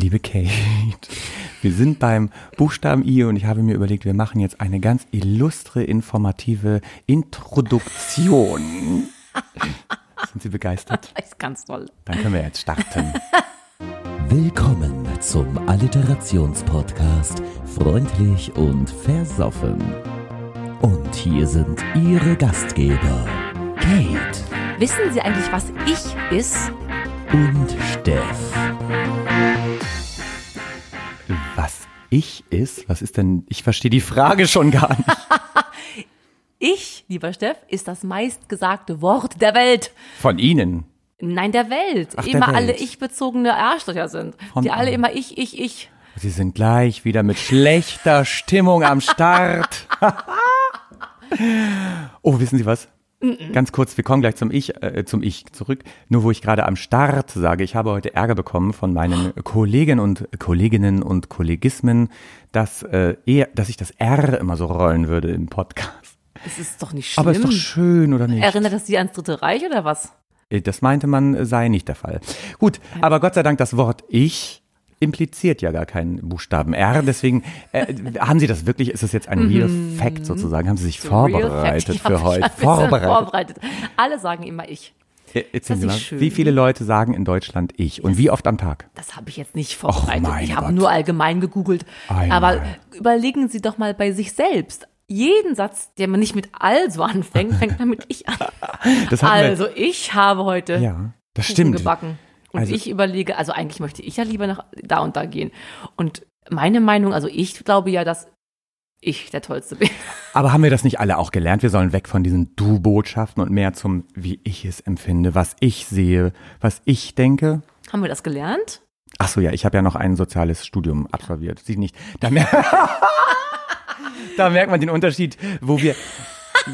Liebe Kate, wir sind beim Buchstaben I und ich habe mir überlegt, wir machen jetzt eine ganz illustre, informative Introduktion. Sind Sie begeistert? Das ist ganz toll. Dann können wir jetzt starten. Willkommen zum Alliterationspodcast Freundlich und Versoffen. Und hier sind Ihre Gastgeber Kate Wissen Sie eigentlich, was ich ist? und Steff. Ich ist? Was ist denn? Ich verstehe die Frage schon gar nicht. Ich, lieber Steff, ist das meistgesagte Wort der Welt. Von Ihnen. Nein, der Welt. Ach, der immer Welt. alle ich-bezogene Arschlöcher sind. Von die alle immer ich, ich, ich. Sie sind gleich wieder mit schlechter Stimmung am Start. oh, wissen Sie was? Ganz kurz, wir kommen gleich zum Ich, äh, zum Ich zurück. Nur wo ich gerade am Start sage, ich habe heute Ärger bekommen von meinen Kollegen und Kolleginnen und Kollegismen, dass äh, eher, dass ich das R immer so rollen würde im Podcast. Es ist doch nicht schlimm. Aber ist doch schön, oder nicht? Erinnert das Sie ans Dritte Reich oder was? Äh, Das meinte man, äh, sei nicht der Fall. Gut, aber Gott sei Dank, das Wort Ich impliziert ja gar keinen Buchstaben R. Deswegen, äh, haben Sie das wirklich, ist das jetzt ein Real Fact sozusagen? Haben Sie sich Mhm. Real vorbereitet für heute? Vorbereitet. vorbereitet. Alle sagen immer ich. Äh, wie viele Leute sagen in Deutschland Ich und wie oft am Tag? Das habe ich jetzt nicht vorbereitet. mein ich habe nur allgemein gegoogelt. Einmal. Aber überlegen Sie doch mal bei sich selbst. Jeden Satz, der man nicht mit also anfängt, fängt man mit ich an. Also ich habe heute ja, das Kuchen stimmt. gebacken. Und Also- ich überlege, also eigentlich möchte ich ja lieber nach da und da gehen. Und meine Meinung, also ich glaube ja, dass ich der Tollste bin. Aber haben wir das nicht alle auch gelernt? Wir sollen weg von diesen Du-Botschaften und mehr zum, wie ich es empfinde, was ich sehe, was ich denke. Haben wir das gelernt? Ach so, ja, ich habe ja noch ein soziales Studium absolviert. Sie nicht. Da, mer da merkt man den Unterschied, wo wir.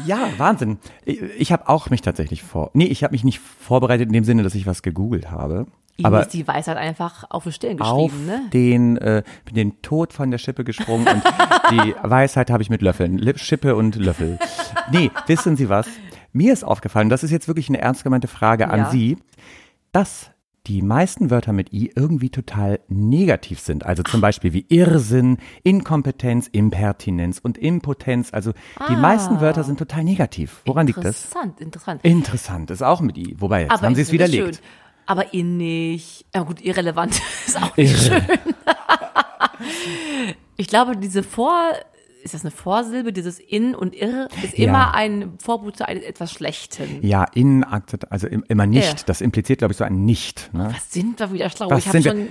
Ja, Wahnsinn. Ich, ich habe auch mich tatsächlich vor. Nee, ich habe mich nicht vorbereitet in dem Sinne, dass ich was gegoogelt habe. Ihnen aber ist die Weisheit einfach auf die Stirn auf geschrieben, ne? den, äh, bin den Tod von der Schippe gesprungen und die Weisheit habe ich mit Löffeln. Schippe und Löffel. Nee, wissen Sie was? Mir ist aufgefallen, das ist jetzt wirklich eine ernst gemeinte Frage an Ja. Sie, dass die meisten Wörter mit I irgendwie total negativ sind. Also zum Beispiel wie Irrsinn, Inkompetenz, Impertinenz und Impotenz. Also die meisten Wörter sind total negativ. Woran liegt das? Interessant, interessant. Interessant, ist auch mit I. Wobei, jetzt Aber haben Sie es widerlegt. schön. Aber innig, ja gut, irrelevant ist auch nicht Irre. schön. ich glaube, diese Vor, ist das eine Vorsilbe, dieses in und irr, ist Ja. immer ein Vorbote eines etwas Schlechten. Ja, Inakzeptanz, also im- immer nicht. Ja. Das impliziert, glaube ich, so ein Nicht. Ne? Was sind wir wieder schlau? Was ich habe schon,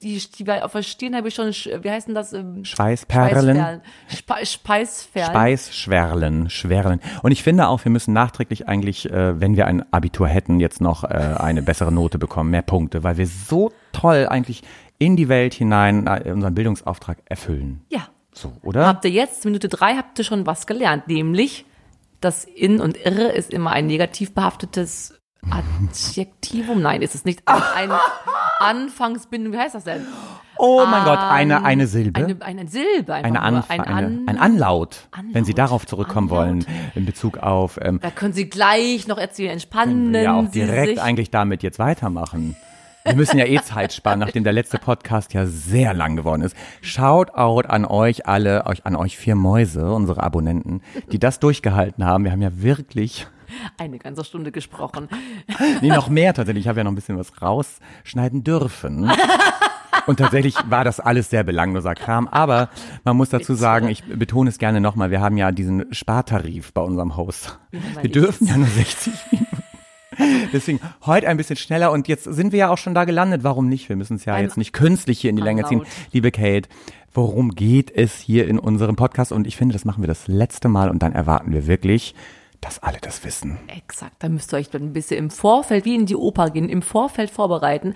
die, die, auf der Stirn habe ich schon, sch- wie heißt denn das? ähm, Schweißperlen. Spe Speisperlen. Speisschwerlen, Schwerlen. Und ich finde auch, wir müssen nachträglich eigentlich, äh, wenn wir ein Abitur hätten, jetzt noch äh, eine bessere Note bekommen, mehr Punkte, weil wir so toll eigentlich in die Welt hinein äh, unseren Bildungsauftrag erfüllen. ja. So, oder? Habt ihr jetzt, Minute drei, habt ihr schon was gelernt, nämlich das in und irre ist immer ein negativ behaftetes Adjektivum. Nein, ist es nicht. Ein Anfangsbindung, wie heißt das denn? oh mein Gott, eine, eine Silbe. Eine, eine Silbe, Eine. Anf ein, eine, An ein Anlaut, wenn Sie Anlaut. darauf zurückkommen wollen, Anlaut. in Bezug auf, ähm, Da können Sie gleich noch erzählen, entspannen ja auch direkt eigentlich damit jetzt weitermachen. Wir müssen ja eh Zeit sparen, nachdem der letzte Podcast ja sehr lang geworden ist. Shoutout an euch alle, euch, an euch vier Mäuse, unsere Abonnenten, die das durchgehalten haben. Wir haben ja wirklich, Eine ganze Stunde gesprochen. nee, noch mehr tatsächlich. Ich habe ja noch ein bisschen was rausschneiden dürfen. Und tatsächlich war das alles sehr belangloser Kram. Aber man muss dazu sagen, ich betone es gerne nochmal, wir haben ja diesen Spartarif bei unserem Host. Wir dürfen ja nur 60 Minuten. Deswegen heute ein bisschen schneller und jetzt sind wir ja auch schon da gelandet. Warum nicht? Wir müssen es ja Ein jetzt nicht künstlich hier in die Länge ziehen. Liebe Kate, worum geht es hier in unserem Podcast? Und ich finde, das machen wir das letzte Mal und dann erwarten wir wirklich, dass alle das wissen. Exakt, da müsst ihr euch dann ein bisschen im Vorfeld, wie in die Oper gehen, im Vorfeld vorbereiten.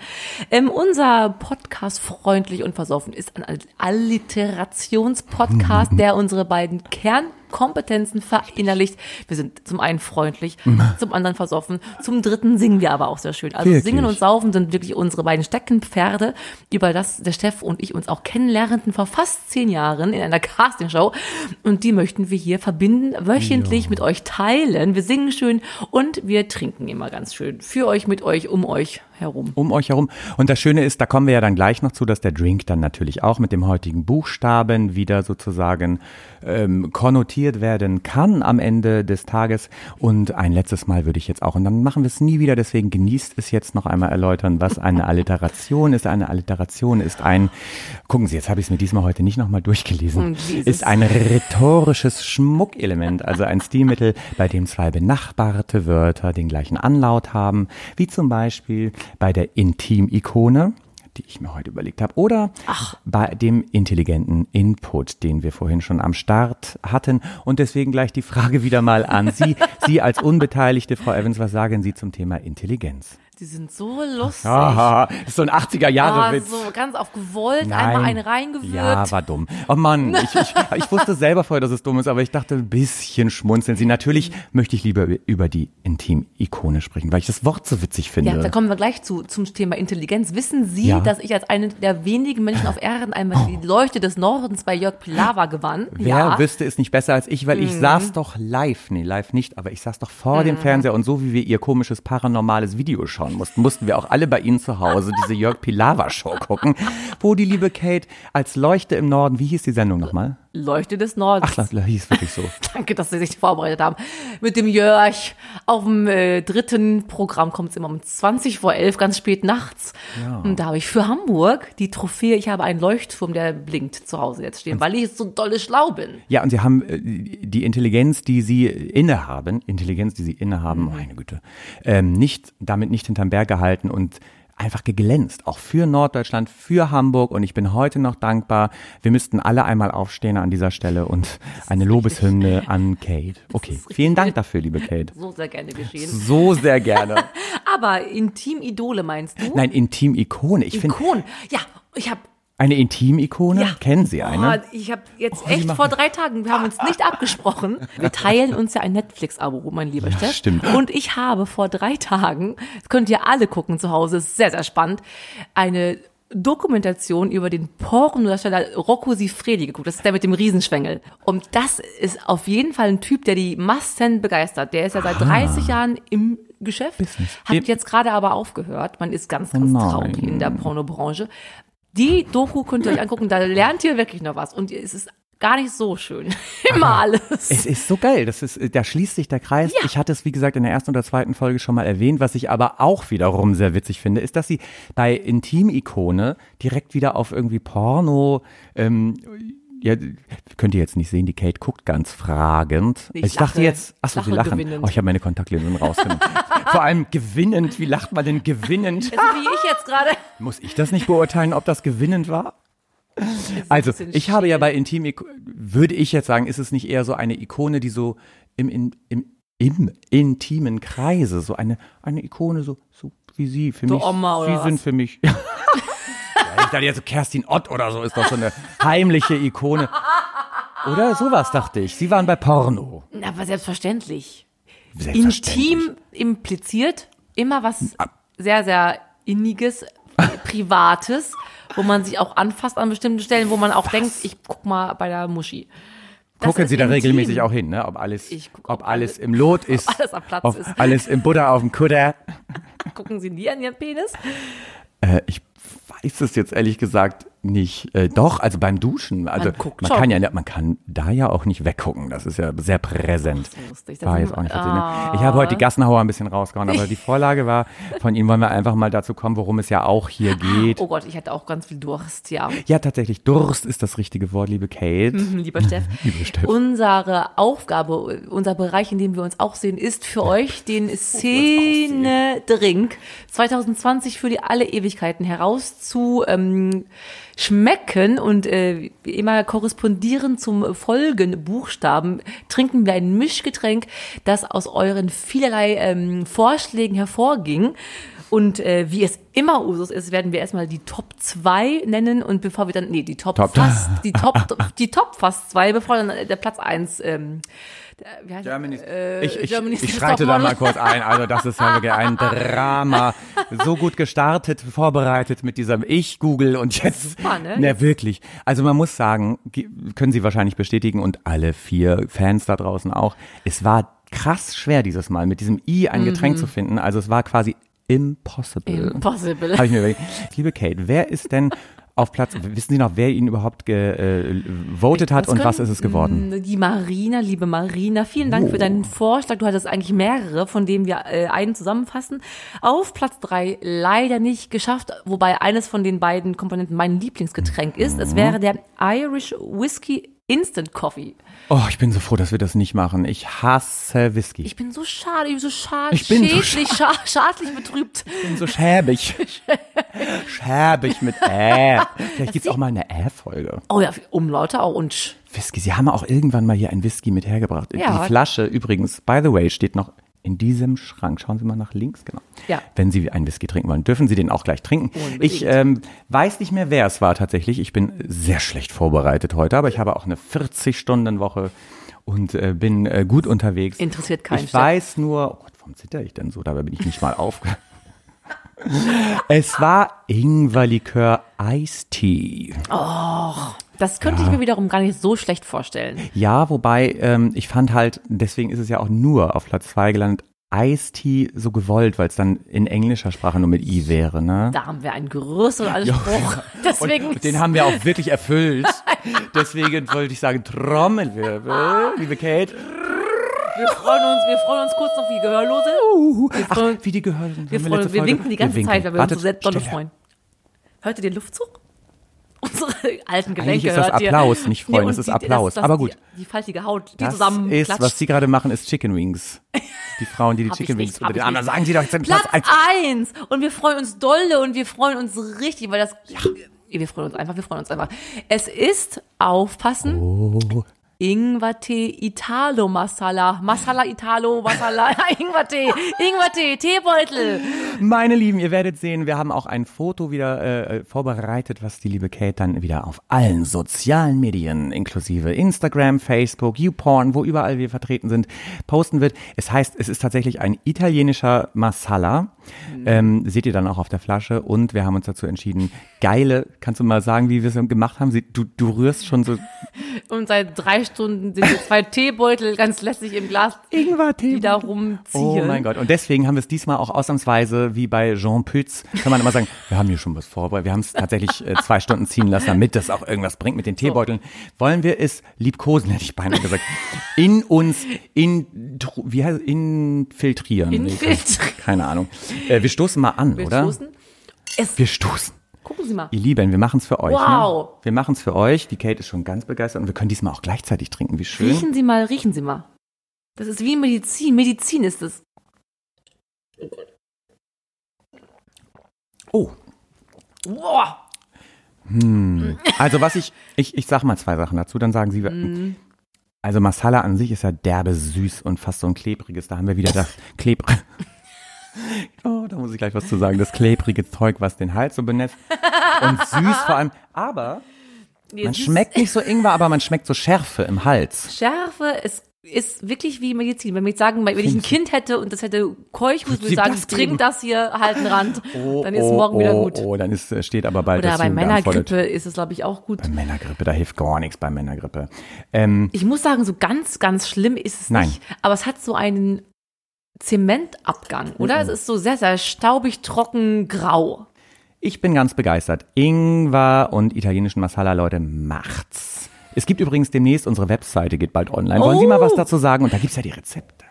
Ähm, unser Podcast Freundlich und Versoffen ist ein Alliterationspodcast, der unsere beiden Kernkompetenzen verinnerlicht. Wir sind zum einen freundlich, zum anderen versoffen, zum dritten singen wir aber auch sehr schön. Also Wirklich? singen und saufen sind wirklich unsere beiden Steckenpferde, über das der Steff und ich uns auch kennenlernten vor fast zehn Jahren in einer Castingshow. Und die möchten wir hier verbinden, wöchentlich mit euch teilen. Wir singen schön und wir trinken immer ganz schön. Für euch, mit euch, um euch herum. um euch herum. Und das Schöne ist, da kommen wir ja dann gleich noch zu, dass der Drink dann natürlich auch mit dem heutigen Buchstaben wieder sozusagen ähm, konnotiert werden kann am Ende des Tages. Und ein letztes Mal würde ich jetzt auch, und dann machen wir es nie wieder, deswegen genießt es jetzt noch einmal erläutern, was eine Alliteration ist. Eine Alliteration ist ein, gucken Sie, jetzt habe ich es mir diesmal heute nicht nochmal durchgelesen, wie ist ein rhetorisches Schmuckelement, also ein Stilmittel, bei dem zwei benachbarte Wörter den gleichen Anlaut haben, wie zum Beispiel bei der Intimikone, die ich mir heute überlegt habe, oder bei dem intelligenten Input, den wir vorhin schon am Start hatten. Und deswegen gleich die Frage wieder mal an Sie. Sie als Unbeteiligte, Frau Evans, was sagen Sie zum Thema Intelligenz? Die sind so lustig. Aha, ist so ein 80er-Jahre-Witz. Ah, so ganz auf gewollt, einmal eine reingewürgt. Ja, war dumm. Oh Mann, ich, ich, ich wusste selber vorher, dass es dumm ist, aber ich dachte, ein bisschen schmunzeln Sie. Natürlich möchte ich lieber über die Intim-Ikone sprechen, weil ich das Wort so witzig finde. Ja, da kommen wir gleich zu zum Thema Intelligenz. Wissen Sie, Ja. dass ich als eine der wenigen Menschen auf Erden einmal die Leuchte des Nordens bei Jörg Pilawa gewann? Wer ja. wüsste es nicht besser als ich, weil ich saß doch live, nee, live nicht, aber ich saß doch vor dem Fernseher und so wie wir ihr komisches paranormales Video schauen mussten, mussten wir auch alle bei Ihnen zu Hause diese Jörg Pilawa Show gucken, wo die liebe Kate als Leuchte im Norden, wie hieß die Sendung nochmal? Leuchte des Nordens. Ach, das hieß wirklich so. Danke, dass Sie sich vorbereitet haben. Mit dem Jörg auf dem äh, dritten Programm kommt es immer um 20 vor 11, ganz spät nachts. Und da habe ich für Hamburg die Trophäe, ich habe einen Leuchtturm, der blinkt zu Hause jetzt stehen, weil ich so dolle schlau bin. Ja, und sie haben äh, die Intelligenz, die sie innehaben, Intelligenz, die sie innehaben, meine Güte, ähm, nicht, damit nicht hinterm Berg gehalten und einfach geglänzt, auch für Norddeutschland, für Hamburg und ich bin heute noch dankbar. Wir müssten alle einmal aufstehen an dieser Stelle und eine Lobeshymne an Kate. Okay, vielen Dank dafür, liebe Kate. So sehr gerne geschehen. So sehr gerne. Aber Intim-Idole meinst du? Nein, Intim-Ikone. Ich finde, Ikon. Ja, ich habe eine Intim-Ikone, Ja. kennen Sie eine? Oh, ich habe jetzt Oh, echt vor drei Tagen, wir haben uns nicht abgesprochen. Wir teilen uns ja ein Netflix-Abo, mein lieber Steff. stimmt. Und ich habe vor drei Tagen, das könnt ihr alle gucken zu Hause, ist sehr, sehr spannend, eine Dokumentation über den Pornodarsteller Rocco Sifredi geguckt. Das ist der mit dem Riesenschwengel. Und das ist auf jeden Fall ein Typ, der die Massen begeistert. Der ist ja seit 30 Jahren im Geschäft, Business. hat jetzt gerade aber aufgehört. Man ist ganz, ganz Oh traurig in der Pornobranche. Die Doku könnt ihr euch angucken, da lernt ihr wirklich noch was. Und es ist gar nicht so schön. Immer alles. Es ist so geil. Das ist, da schließt sich der Kreis. Ich hatte es, wie gesagt, in der ersten oder zweiten Folge schon mal erwähnt. Was ich aber auch wiederum sehr witzig finde, ist, dass sie bei Intim-Ikone direkt wieder auf irgendwie Porno, ähm, ja, könnt ihr jetzt nicht sehen, die Kate guckt ganz fragend. Ich ich dachte lache. jetzt, achso, Ich sie lache lachen. gewinnend. Oh, ich habe meine Kontaktlinsen rausgenommen. Vor allem gewinnend. Wie lacht man denn gewinnend? Also wie ich jetzt gerade. Muss ich das nicht beurteilen, ob das gewinnend war? Also, ich habe ja bei Intim, würde ich jetzt sagen, ist es nicht eher so eine Ikone, die so im, im, im, im intimen Kreise, so eine, eine Ikone, so, so wie Sie, für So mich. Oma oder Sie sind was? für mich. ich dachte jetzt so Kerstin Ott oder so ist doch so eine heimliche Ikone. Oder sowas dachte ich. Sie waren bei Porno. Aber selbstverständlich. Selbstverständlich. Intim impliziert immer was Ah. sehr, sehr Inniges, Privates, wo man sich auch anfasst an bestimmten Stellen, wo man auch denkt, ich guck mal bei der Muschi. Das Gucken Sie da intim. regelmäßig auch hin, ne? Ob alles, guck, ob ob alles im Lot ist. alles am Platz ob ist. Alles im Butter auf dem Kutter. Gucken Sie nie an Ihren Penis? Äh, ich weiß es jetzt ehrlich gesagt nicht. Äh, doch, also beim Duschen. Also Man guckt man schon. kann ja, man kann da ja auch nicht weggucken. Das ist ja sehr präsent. so lustig. Das War jetzt auch nicht Ah. Ich habe heute die Gassenhauer ein bisschen rausgehauen, aber die Vorlage war, von Ihnen wollen wir einfach mal dazu kommen, worum es ja auch hier geht. Oh Gott, ich hatte auch ganz viel Durst, ja. Ja, tatsächlich, Durst ist das richtige Wort, liebe Kate. Lieber Steff, Lieber Steff. unsere Aufgabe, unser Bereich, in dem wir uns auch sehen, ist für euch den Szene-Drink 2020 für die alle Ewigkeiten herauszu ähm, schmecken und äh, immer korrespondierend zum Folgenbuchstaben trinken wir ein Mischgetränk, das aus euren vielerlei ähm, Vorschlägen hervorging. Und äh, wie es immer Usus ist, werden wir erstmal die Top 2 nennen und bevor wir dann, nee, die Top, Top- fast, die Top, die Top fast 2, bevor dann der Platz 1, ähm, wie heißt Germany's, äh, ich ich, Germany's ich schreite da mal kurz ein. Also das ist ja wirklich ein Drama. So gut gestartet, vorbereitet mit diesem Ich-Google und jetzt. Super, ne? Na, wirklich. Also man muss sagen, ge- können Sie wahrscheinlich bestätigen und alle vier Fans da draußen auch. Es war krass schwer dieses Mal mit diesem I ein Getränk Mhm. zu finden. Also es war quasi impossible. Impossible. Habe ich mir überlegt. Liebe Kate, wer ist denn auf Platz, wissen Sie noch, wer ihn überhaupt gevotet hat Das und was ist es geworden? Die Marina, liebe Marina, vielen Dank Oh. für deinen Vorschlag. Du hattest eigentlich mehrere, von denen wir äh, einen zusammenfassen. Auf Platz drei leider nicht geschafft, wobei eines von den beiden Komponenten mein Lieblingsgetränk ist. Mhm. Es wäre der Irish Whiskey Instant Coffee. Oh, ich bin so froh, dass wir das nicht machen. Ich hasse Whisky. Ich bin so schade, ich bin so schade, Ich bin so schädlich, scha schadlich betrübt. bin so schäbig. schäbig mit Ä. Vielleicht gibt's auch mal eine Ä-Folge. Oh ja, Umlaute auch und sch. Whisky. Sie haben auch irgendwann mal hier ein Whisky mit hergebracht. Ja. Die Flasche übrigens, by the way, steht noch in diesem Schrank. Schauen Sie mal nach links, genau. Ja. Wenn Sie einen Whisky trinken wollen, dürfen Sie den auch gleich trinken. Unbedingt. Ich ähm, weiß nicht mehr, wer es war tatsächlich. Ich bin sehr schlecht vorbereitet heute, aber ich habe auch eine 40-Stunden-Woche und äh, bin äh, gut unterwegs. Interessiert keinen, Ich Steff. weiß nur, oh Gott, warum zitter ich denn so? Dabei bin ich nicht mal aufge... es war Ingwerlikör Eistee. Das könnte ich mir wiederum gar nicht so schlecht vorstellen. Ja, wobei ähm, ich fand halt, deswegen ist es ja auch nur auf Platz zwei gelandet, Ice-Tea so gewollt, weil es dann in englischer Sprache nur mit I wäre, ne? Da haben wir einen größeren Anspruch. Deswegen Und den haben wir auch wirklich erfüllt. Deswegen wollte ich sagen, Trommelwirbel, liebe Kate. Wir freuen uns, wir freuen uns kurz noch wie Gehörlose. Wir Ach, wie die gehört sind. wir, freuen, wir winken die ganze winken. Zeit, weil wir Wartet, uns so sehr dolle freuen. Hört ihr den Luftzug? Unsere alten Gelenke Eigentlich ist das hört ihr. Applaus, nicht freuen, und es ist die- Applaus. Das, das, Aber gut. Die, die faltige Haut, die Das zusammen ist, klatscht. was Sie gerade machen, ist Chicken Wings. Die Frauen, die die Chicken nicht, Wings hab unter den nicht. Sagen Sie doch jetzt Platz Platz eins. Und wir freuen uns dolle und wir freuen uns richtig, weil das. Wir freuen uns einfach, wir freuen uns einfach. Es ist, aufpassen, Oh. Ingwertee Italo Masala. Masala Italo Masala. Ingwertee. Ingwertee. Teebeutel. Meine Lieben, ihr werdet sehen, wir haben auch ein Foto wieder äh, vorbereitet, was die liebe Kate dann wieder auf allen sozialen Medien, inklusive Instagram, Facebook, YouPorn, wo überall wir vertreten sind, posten wird. Es heißt, es ist tatsächlich ein italienischer Masala. Ähm, seht ihr dann auch auf der Flasche. Und wir haben uns dazu entschieden, geile, kannst du mal sagen, wie wir es gemacht haben? Du, du rührst schon so Und seit drei Stunden sind wir zwei Teebeutel ganz lässig im Glas, die da rumziehen. Oh mein Gott. Und deswegen haben wir es diesmal auch ausnahmsweise, wie bei Jean Pütz, kann man immer sagen, wir haben hier schon was vorbereitet. Wir haben es tatsächlich äh, zwei Stunden ziehen lassen, damit das auch irgendwas bringt mit den Teebeuteln. Wollen wir es liebkosen, hätte ich beinahe gesagt, in uns, in, wie heißt, infiltrieren. Infiltrieren. Keine Ahnung. Äh, wir stoßen mal an, Wir oder? stoßen. Es, Wir stoßen. gucken Sie mal. Ihr Lieben, wir machen es für euch. Wow. Ne? Wir machen es für euch. Die Kate ist schon ganz begeistert und wir können diesmal auch gleichzeitig trinken. Wie schön. Riechen Sie mal, riechen Sie mal. Das ist wie Medizin. Medizin ist es. Oh. Boah. Also was ich, ich, ich sag mal zwei Sachen dazu, dann sagen Sie, Mhm. also Masala an sich ist ja derbe süß und fast so ein klebriges, da haben wir wieder das klebrige, oh, da muss ich gleich was zu sagen, das klebrige Zeug, was den Hals so benetzt und süß vor allem, aber Nee, man ist- schmeckt nicht so Ingwer, aber man schmeckt so Schärfe im Hals. Schärfe ist, ist wirklich wie Medizin. Wenn wir jetzt sagen, wenn ich ein Kind hätte und das hätte Keuchhusten, würde ich sagen, das trink das hier, halt einen Rand, Oh, dann ist oh, morgen wieder oh, gut. Oh, dann ist, steht aber bald Oder das bei. Männergrippe ist es, glaube ich, auch gut. Bei Männergrippe, da hilft gar nichts bei Männergrippe. Ähm, Ich muss sagen, so ganz, ganz schlimm ist es Nein. nicht. Aber es hat so einen Zementabgang, oder? Es ist so sehr, sehr staubig, trocken, grau. Ich bin ganz begeistert. Ingwer und italienischen Masala, Leute, macht's. Es gibt übrigens demnächst, unsere Webseite geht bald online. Wollen Sie mal was Oh. dazu sagen? Und da gibt's ja die Rezepte.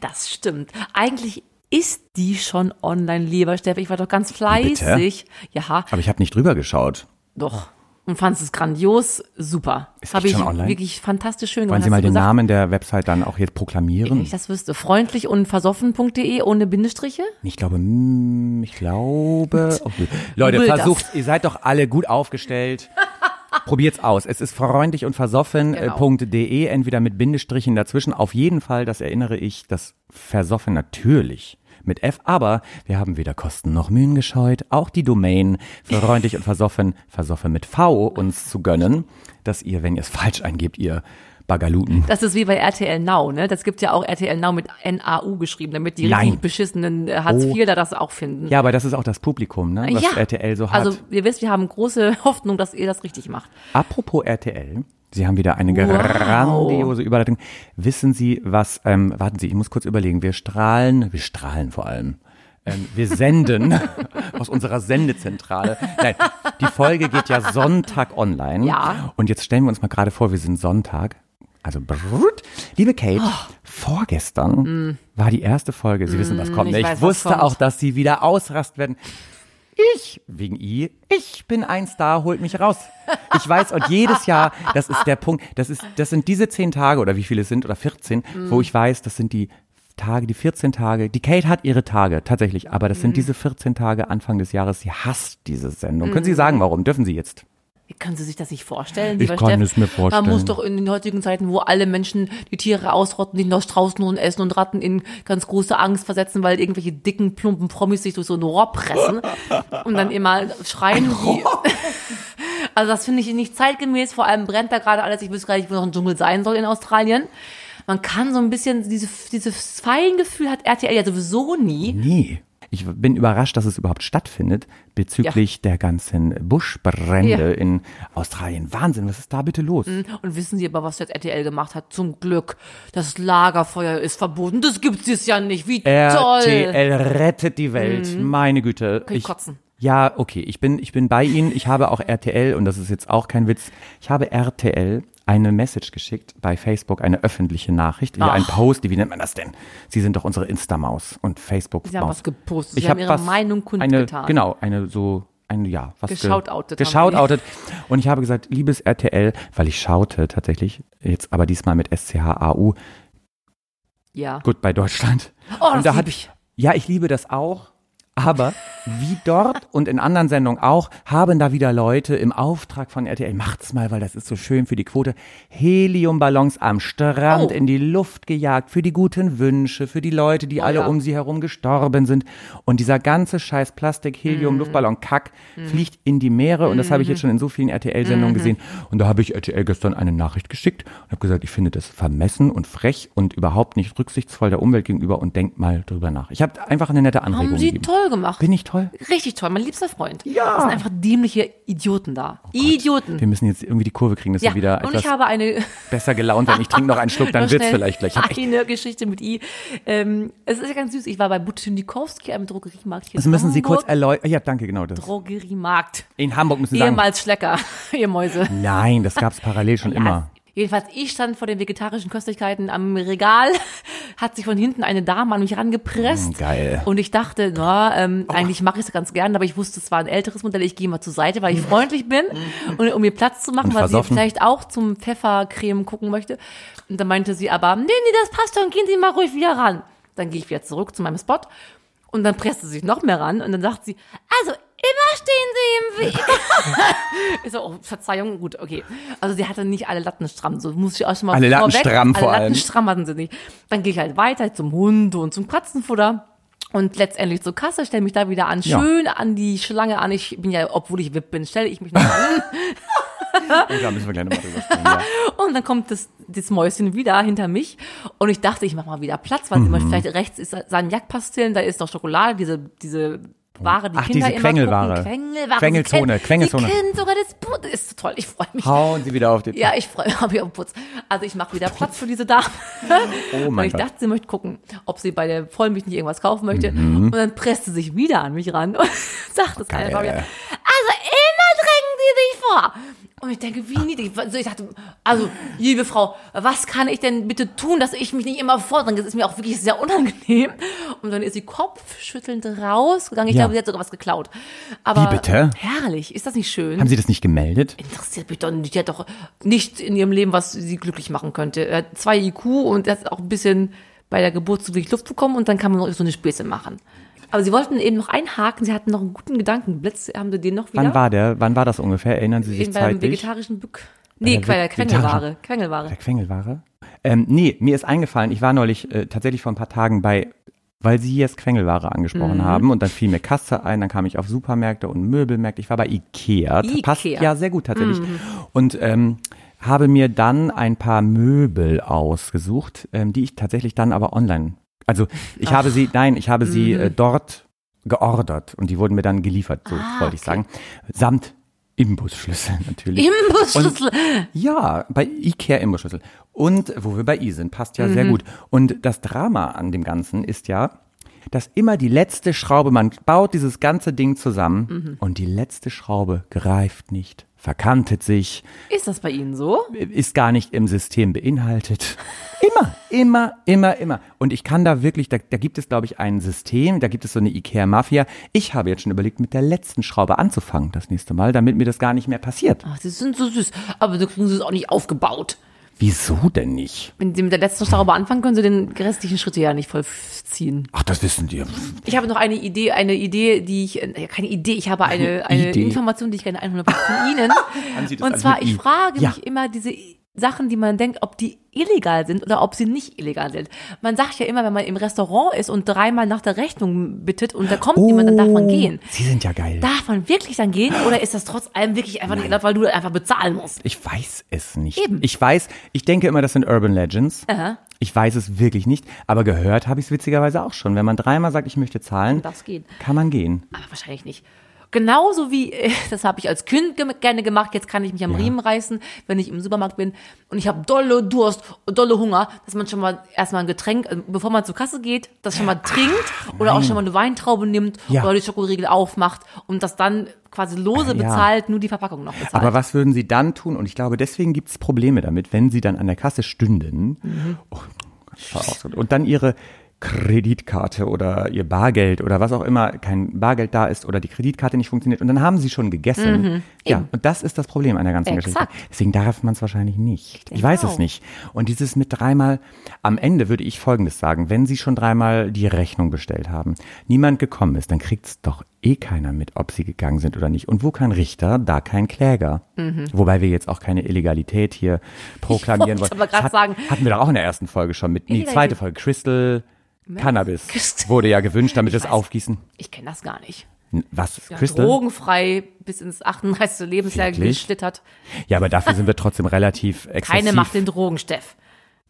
Das stimmt. Eigentlich ist die schon online, lieber Steff. Ich war doch ganz fleißig. Ja, Aber ich habe nicht drüber geschaut. doch. Und fand es grandios, super. Habe ich schon online? wirklich fantastisch schön Wollen gemacht. Sie mal den gesagt, Namen der Website dann auch jetzt proklamieren? Wenn ich das wüsste. Freundlich und versoffen.de ohne Bindestriche? Ich glaube, mm, ich glaube. Okay. Leute, Google das. versucht, ihr seid doch alle gut aufgestellt. Probiert's aus. Es ist freundlich und versoffen.de, entweder mit Bindestrichen dazwischen. Auf jeden Fall, das erinnere ich, das Versoffen natürlich mit F, aber wir haben weder Kosten noch Mühen gescheut, auch die Domain freundlich und versoffen, versoffen mit V uns zu gönnen, dass ihr, wenn ihr es falsch eingebt, ihr Bagaluten. Das ist wie bei RTL Now, ne? Das gibt ja auch RTL Now mit N-A-U geschrieben, damit die Nein. richtig beschissenen äh, Hartz Oh. IV da das auch finden. Ja, aber das ist auch das Publikum, ne, was Ja. RTL so hat. Also ihr wisst, wir haben große Hoffnung, dass ihr das richtig macht. Apropos RTL, Sie haben wieder eine Wow. grandiose Überleitung. Wissen Sie, was, ähm, warten Sie, ich muss kurz überlegen, wir strahlen, wir strahlen vor allem. Ähm, wir senden aus unserer Sendezentrale. Nein, die Folge geht ja Sonntag online. Ja. Und jetzt stellen wir uns mal gerade vor, wir sind Sonntag. Also, brrrt. liebe Kate, Oh. vorgestern war die erste Folge. Sie wissen, was kommt. Mm. ich ne? Ich, weiß, wusste kommt. auch, dass sie wieder ausrast werden. Ich, wegen I, ich bin ein Star, holt mich raus. Ich weiß, und jedes Jahr, das ist der Punkt, das ist, das sind diese zehn Tage oder wie viele es sind oder 14, wo ich weiß, das sind die Tage, die 14 Tage. Die Kate hat ihre Tage, tatsächlich, aber das sind diese 14 Tage Anfang des Jahres. Sie hasst diese Sendung. Können Sie sagen, warum? Dürfen Sie jetzt? Können Sie sich das nicht vorstellen? Ich kann Steff? es mir vorstellen. Man muss doch in den heutigen Zeiten, wo alle Menschen die Tiere ausrotten, nicht noch Straußenhuhn essen und Ratten in ganz große Angst versetzen, weil irgendwelche dicken, plumpen Promis sich durch so ein Rohr pressen und dann immer schreien wie. Also das finde ich nicht zeitgemäß. Vor allem brennt da gerade alles. Ich wüsste gar nicht, wo noch ein Dschungel sein soll in Australien. Man kann so ein bisschen, diese, dieses Feingefühl hat RTL ja sowieso nie. Nee. Ich bin überrascht, dass es überhaupt stattfindet bezüglich der ganzen Buschbrände Ja. Mhm. in Australien. Wahnsinn, was ist da bitte los? Und wissen Sie aber, was jetzt RTL gemacht hat? Zum Glück. Das Lagerfeuer ist verboten. Das gibt's jetzt ja nicht. Wie toll. RTL rettet die Welt. Meine Güte. Kann ich kotzen. Ja, okay, ich bin, ich bin bei Ihnen. Ich habe auch RTL, und das ist jetzt auch kein Witz, ich habe RTL eine Message geschickt bei Facebook, eine öffentliche Nachricht, wie ein Post, wie nennt man das denn? Sie sind doch unsere Instamaus und Facebook. Sie haben was gepostet. Sie Ich haben habe ihre was, Meinung eine, kundgetan. Genau, eine so, eine, ja, was. ge- Geschautoutet haben Geschautoutet. Und ich habe gesagt, liebes RTL, weil ich schaute tatsächlich, jetzt aber diesmal mit SCHAU, Ja. gut bei Deutschland. Oh, das und da lieb hatte ich. ja, ich liebe das auch. Aber wie dort und in anderen Sendungen auch, haben da wieder Leute im Auftrag von RTL, macht's mal, weil das ist so schön für die Quote, Heliumballons am Strand Oh. in die Luft gejagt, für die guten Wünsche, für die Leute, die alle ja. um sie herum gestorben sind. Und dieser ganze scheiß Plastik, Helium, Luftballon, Kack, fliegt in die Meere. Und das habe ich jetzt schon in so vielen RTL-Sendungen gesehen. Und da habe ich RTL gestern eine Nachricht geschickt und habe gesagt, ich finde das vermessen und frech und überhaupt nicht rücksichtsvoll der Umwelt gegenüber und denkt mal drüber nach. Ich habe einfach eine nette Anregung gegeben. Toll gemacht. Bin ich toll? Richtig toll, mein liebster Freund. Ja. Das sind einfach dämliche Idioten da. Idioten. Wir müssen jetzt irgendwie die Kurve kriegen, dass Ja, wir wieder und etwas ich habe eine, besser gelaunt werden. Ich trinke noch einen Schluck, dann wird's schnell vielleicht gleich. Ich Eine Geschichte mit I. Ähm, es ist ja ganz süß. Ich war bei Butchinikowski, einem Drogeriemarkt hier das in müssen Sie kurz Hamburg. erläutern. Ja, danke, genau das. Drogeriemarkt. In Hamburg müssen Sie sagen. Ehemals Schlecker, ihr Mäuse. Nein, das gab's parallel schon immer. Jedenfalls, ich stand vor den vegetarischen Köstlichkeiten am Regal, hat sich von hinten eine Dame an mich rangepresst. Mm, geil. Und ich dachte, na, ähm, eigentlich mache ich es ganz gern, aber ich wusste, es war ein älteres Modell, ich gehe mal zur Seite, weil ich freundlich bin und um mir Platz zu machen, Und weil sie vielleicht auch zum Pfeffercreme gucken möchte. Und dann meinte sie aber, nee, nee, das passt schon, gehen Sie mal ruhig wieder ran. Dann gehe ich wieder zurück zu meinem Spot und dann presste sie sich noch mehr ran und dann sagt sie, stehen Sie im Weg. Ich so, oh, Verzeihung, gut, okay. Also sie hatte nicht alle Latten stramm, so muss ich auch schon mal Alle Latten vorweg. stramm alle vor Latten allem. stramm hatten sie nicht. Dann gehe ich halt weiter zum Hund und zum Katzenfutter. Und letztendlich zur Kasse, stelle mich da wieder an, Ja. schön an die Schlange an. Ich bin ja, obwohl ich VIP bin, stelle ich mich noch an. Da müssen wir gleich nochmal drüber sprechen. Ja. Und dann kommt das, das Mäuschen wieder hinter mich. Und ich dachte, ich mache mal wieder Platz, weil Mhm. vielleicht rechts ist Salmiakpastillen, da ist noch Schokolade, diese, diese Ware, die Ach, Kinder diese immer Quengelware. gucken. Quengelware. Quengelzone, Sie Quengelzone. Sie kennen sogar das. Das ist so toll. Ich freue mich. Hauen Sie wieder auf den. Ja, ich freue mich auf Putz. Also ich mache wieder Platz für diese Dame. Oh und mein ich Gott. dachte, sie möchte gucken, ob sie bei der Vollmilch nicht irgendwas kaufen möchte. Mhm. Und dann presste sie sich wieder an mich ran und sagt das einfach wieder. Also sie sich vor. Und ich denke, wie niedlich. Also ich dachte, also, liebe Frau, was kann ich denn bitte tun, dass ich mich nicht immer vordränge? Das ist mir auch wirklich sehr unangenehm. Und dann ist sie kopfschüttelnd rausgegangen. Ich Ja. glaube, sie hat sogar was geklaut. Aber Wie bitte? Herrlich. Ist das nicht schön? Haben Sie das nicht gemeldet? interessiert mich doch nicht. Die hat doch nichts in ihrem Leben, was sie glücklich machen könnte. Er hat zwei IQ und er hat auch ein bisschen bei der Geburt zu wenig Luft bekommen und dann kann man noch so eine Späße machen. Aber sie wollten eben noch einhaken, sie hatten noch einen guten Gedankenblitz. Haben sie den noch wieder? Wann war der? Wann war das ungefähr? Erinnern Sie sich beim zeitlich? vegetarischen Bück. Nee, bei der Quengelware. Quengelware. Der Quengelware? Ähm, nee, mir ist eingefallen, ich war neulich äh, tatsächlich vor ein paar Tagen bei, weil Sie jetzt Quengelware angesprochen Mhm. haben und dann fiel mir Kasse ein, dann kam ich auf Supermärkte und Möbelmärkte. Ich war bei Ikea. Ikea. Passt ja sehr gut tatsächlich. Und ähm, habe mir dann ein paar Möbel ausgesucht, ähm, die ich tatsächlich dann aber online, also ich habe sie, nein, ich habe sie äh, dort geordert und die wurden mir dann geliefert, so Ah, wollte ich okay. sagen. Samt Imbusschlüssel natürlich. Imbusschlüssel. Ja, bei Ikea Imbusschlüssel. Und wo wir bei I sind, passt ja Mhm. sehr gut. Und das Drama an dem Ganzen ist ja, dass immer die letzte Schraube, man baut dieses ganze Ding zusammen Mhm. und die letzte Schraube greift nicht, verkantet sich, Ist das bei Ihnen so? ist gar nicht im System beinhaltet. Immer, immer, immer, immer. Und ich kann da wirklich, da, da gibt es, glaube ich, ein System, da gibt es so eine IKEA-Mafia. Ich habe jetzt schon überlegt, mit der letzten Schraube anzufangen das nächste Mal, damit mir das gar nicht mehr passiert. Ach, Sie sind so süß. Aber so kriegen Sie es auch nicht aufgebaut. Wieso denn nicht? Wenn Sie mit der letzten Schraube anfangen, können Sie den restlichen Schritte ja nicht vollziehen. Ach, das wissen die. Ich habe noch eine Idee, eine Idee, die ich, äh, keine Idee, ich habe eine, eine Idee. Information, die ich gerne einholen von Ihnen. Und alles zwar, ich frage Ja. mich immer diese Sachen, die man denkt, ob die illegal sind oder ob sie nicht illegal sind. Man sagt ja immer, wenn man im Restaurant ist und dreimal nach der Rechnung bittet und da kommt niemand, dann darf man gehen. Sie sind ja geil. Darf man wirklich dann gehen oder ist das trotz allem wirklich einfach nicht erlaubt, weil du einfach bezahlen musst? Ich weiß es nicht. Eben. Ich weiß, ich denke immer, das sind Urban Legends. Aha. Ich weiß es wirklich nicht, aber gehört habe ich es witzigerweise auch schon. Wenn man dreimal sagt, ich möchte zahlen, kann man gehen. Aber wahrscheinlich nicht. Genauso wie, das habe ich als Kind gerne gemacht, jetzt kann ich mich am Ja. Riemen reißen, wenn ich im Supermarkt bin und ich habe dolle Durst und dolle Hunger, dass man schon mal erstmal ein Getränk, äh, bevor man zur Kasse geht, das schon mal trinkt oder auch schon mal eine Weintraube nimmt Ja. oder die Schokoriegel aufmacht und das dann quasi lose Ah, ja. bezahlt, nur die Verpackung noch bezahlt. Aber was würden Sie dann tun? Und ich glaube, deswegen gibt es Probleme damit, wenn Sie dann an der Kasse stünden Mhm. oh, und dann Ihre Kreditkarte oder Ihr Bargeld oder was auch immer kein Bargeld da ist oder die Kreditkarte nicht funktioniert und dann haben Sie schon gegessen. Ja, Mhm. Eben. und das ist das Problem an der ganzen Exakt. Geschichte. Deswegen darf man es wahrscheinlich nicht. Ich, denke weiß auch. es nicht. Und dieses mit dreimal, am Ende würde ich Folgendes sagen, wenn Sie schon dreimal die Rechnung bestellt haben, niemand gekommen ist, dann kriegt es doch eh keiner mit, ob Sie gegangen sind oder nicht. Und wo kein Richter, da kein Kläger. Wobei wir jetzt auch keine Illegalität hier proklamieren wollte wollen. aber Das sagen- Hatten wir doch auch in der ersten Folge schon mit, nee, zweite Folge, Crystal Cannabis Crystal- wurde ja gewünscht, damit weiß. Aufgießen. ich kenne das gar nicht. Was? Ja, Crystal? drogenfrei bis ins 38. Lebensjahr Wirklich? geschlittert. Ja, aber dafür sind wir trotzdem relativ exzessiv. Keine macht den Drogensteff.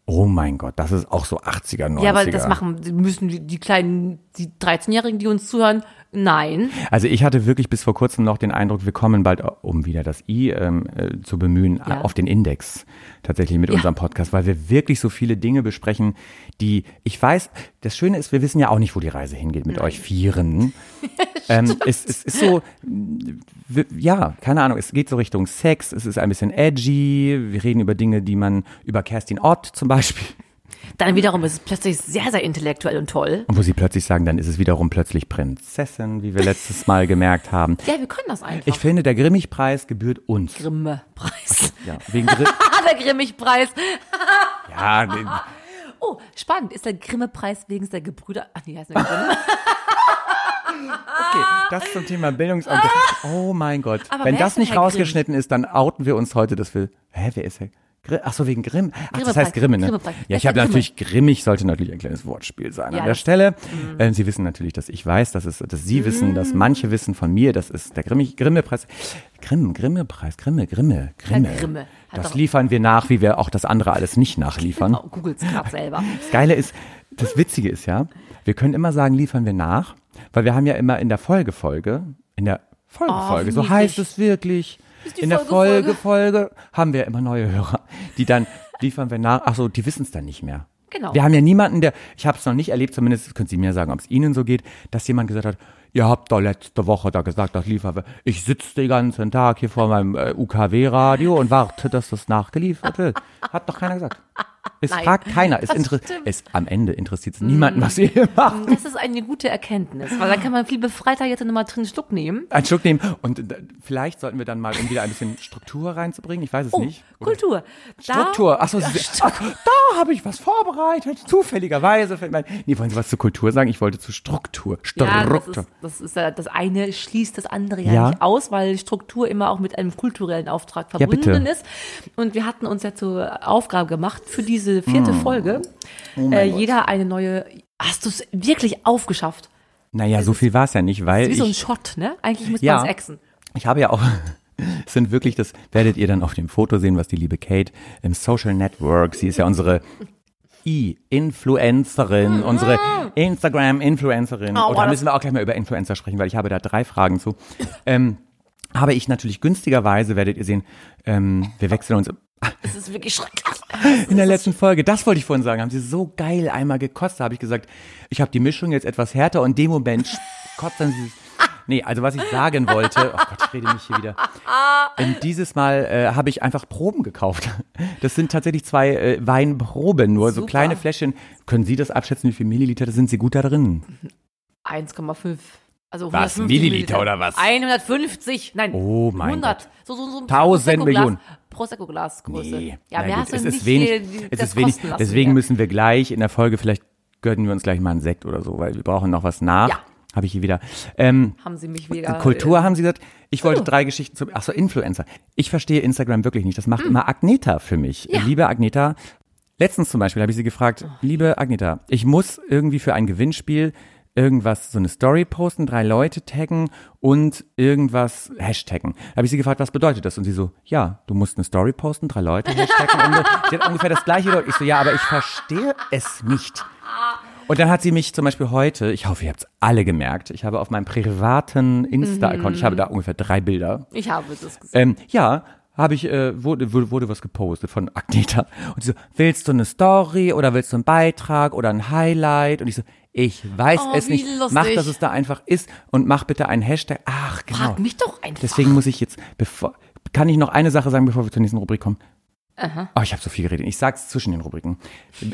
Oh mein Gott, das ist auch so 80er, 90er. Ja, aber das machen, müssen die, die kleinen, die 13-Jährigen, die uns zuhören, nein. Also ich hatte wirklich bis vor kurzem noch den Eindruck, wir kommen bald, um wieder das I ähm, äh, zu bemühen, Ja. auf den Index tatsächlich mit Ja. unserem Podcast, weil wir wirklich so viele Dinge besprechen, die, ich weiß, das Schöne ist, wir wissen ja auch nicht, wo die Reise hingeht mit euch Vieren. ähm, es, es ist so, ja, keine Ahnung, es geht so Richtung Sex, es ist ein bisschen edgy, wir reden über Dinge, die man, über Kerstin Ott zum Beispiel, Dann wiederum ist es plötzlich sehr, sehr intellektuell und toll. und wo sie plötzlich sagen, dann ist es wiederum plötzlich Prinzessin, wie wir letztes Mal gemerkt haben. Ja, wir können das einfach. Ich finde, der Grimmig-Preis gebührt uns. Grimme-Preis. Ja, wegen Gri Ah, der Grimmig-Preis. ja, nee, Oh, spannend. Ist der Grimme-Preis wegen der Gebrüder? Ach nee, heißt der Grimme. Okay, das zum Thema Bildungsamt. Oh mein Gott. Aber Wenn das nicht Grimm? rausgeschnitten ist, dann outen wir uns heute, dass wir. Hä, wer ist? Gri Ach so, wegen Grimm. Ach, das heißt Grimme, ne? Ja, ich habe natürlich grimmig, sollte natürlich ein kleines Wortspiel sein Ja, an der Stelle. Ähm, Sie wissen natürlich, dass ich weiß, dass es, dass Sie wissen, dass manche wissen von mir, das ist der Grimmig, Grimme-Preis. Grimm, Grimme-Preis, Grimme, Grimme, Grimme. Grimme. Das liefern wir nach, wie wir auch das andere alles nicht nachliefern. Oh, Googles gerade selber. Das Geile ist, das Witzige ist ja, wir können immer sagen, liefern wir nach, weil wir haben ja immer in der Folgefolge, in der Folgefolge, Oh, so heißt es wirklich. In der Folgefolge. Folgefolge haben wir immer neue Hörer, die dann liefern wir nach. Ach so, die wissen es dann nicht mehr. Genau. Wir haben ja niemanden, der, ich habe es noch nicht erlebt, zumindest können Sie mir sagen, ob es Ihnen so geht, dass jemand gesagt hat, ihr habt doch letzte Woche da gesagt, das liefern wir. Ich sitze den ganzen Tag hier vor meinem äh, UKW-Radio und warte, dass das nachgeliefert wird. Hat doch keiner gesagt. Es Nein, fragt keiner. Es, es am Ende interessiert es niemanden, was wir hier machen. Das ist eine gute Erkenntnis, weil dann kann man viel befreiter jetzt nochmal drin einen Schluck nehmen. Einen Schluck nehmen. Und äh, vielleicht sollten wir dann mal, um wieder ein bisschen Struktur reinzubringen, ich weiß es Oh, nicht. Oder- Kultur. Struktur. Achso, Sie, ach, da habe ich was vorbereitet. Zufälligerweise. Nee, wollen Sie was zur Kultur sagen? Ich wollte zu Struktur. Ja, das Struktur. ist, das ist ja, das eine schließt das andere ja, Ja. nicht aus, weil Struktur immer auch mit einem kulturellen Auftrag Ja, verbunden ist. Und wir hatten uns ja zur Aufgabe gemacht, für diese vierte Hm. Folge, Oh äh, jeder eine neue, hast du es wirklich aufgeschafft? naja, so viel war es ja nicht, weil Wie so ein ich, Shot, ne? Eigentlich muss Ja. man es exen. ich habe ja auch, es sind wirklich, das werdet ihr dann auf dem Foto sehen, was die liebe Kate im Social Network, sie ist ja unsere I-Influencerin, unsere Instagram-Influencerin. Mhm. Oh, Und da das- müssen wir auch gleich mal über Influencer sprechen, weil ich habe da drei Fragen zu. Ähm, habe ich natürlich günstigerweise, werdet ihr sehen, ähm, wir wechseln uns Es ist wirklich schrecklich. in der letzten Folge. Das wollte ich vorhin sagen. Haben sie so geil einmal gekostet. Da habe ich gesagt, ich habe die Mischung jetzt etwas härter und in dem Moment kotzt dann sie. Nee, also was ich sagen wollte, oh Gott, ich rede mich hier wieder. Und dieses Mal äh, habe ich einfach Proben gekauft. Das sind tatsächlich zwei äh, Weinproben, nur so Super. kleine Fläschchen. Können Sie das abschätzen, wie viel Milliliter das sind Sie gut da drin? 1,5. Also Was, 150 Milliliter oder was? 150, nein. Oh mein 100. So, so, so ein 1000 Prosecco-Glas- Millionen. Prosecco-Glas-Größe. Nee, ja, gut, hast du es nicht ist wenig, es das ist wenig, deswegen wir. müssen wir gleich in der Folge, vielleicht gönnen wir uns gleich mal einen Sekt oder so, weil wir brauchen noch was nach. Ja. Habe ich hier wieder. Ähm, Haben sie mich wieder. Kultur äh, haben Sie gesagt. Ich wollte Oh. drei Geschichten zum, ach so, Influencer. Ich verstehe Instagram wirklich nicht. Das macht immer Agneta für mich. Hm. Ja. Liebe Agneta, letztens zum Beispiel habe ich sie gefragt, Oh. liebe Agneta, ich muss irgendwie für ein Gewinnspiel irgendwas, so eine Story posten, drei Leute taggen und irgendwas hashtaggen. Da habe ich sie gefragt, was bedeutet das? Und sie so, ja, du musst eine Story posten, drei Leute hashtaggen. und sie hat ungefähr das gleiche. Leute. Ich so, ja, aber ich verstehe es nicht. Und dann hat sie mich zum Beispiel heute, ich hoffe, ihr habt es alle gemerkt, ich habe auf meinem privaten Insta-Account, ich habe da ungefähr drei Bilder. Ich habe das gesehen. Ähm, ja, habe ich, äh, wurde, wurde, wurde was gepostet von Agneta. Und sie so, willst du eine Story oder willst du einen Beitrag oder ein Highlight? Und ich so, ich weiß Oh, es nicht. lustig. Mach, dass es da einfach ist und mach bitte einen Hashtag. Ach, genau. Frag mich doch einfach. Deswegen muss ich jetzt, bevor, kann ich noch eine Sache sagen, bevor wir zur nächsten Rubrik kommen? Oh, ich habe so viel geredet. Ich sag's zwischen den Rubriken.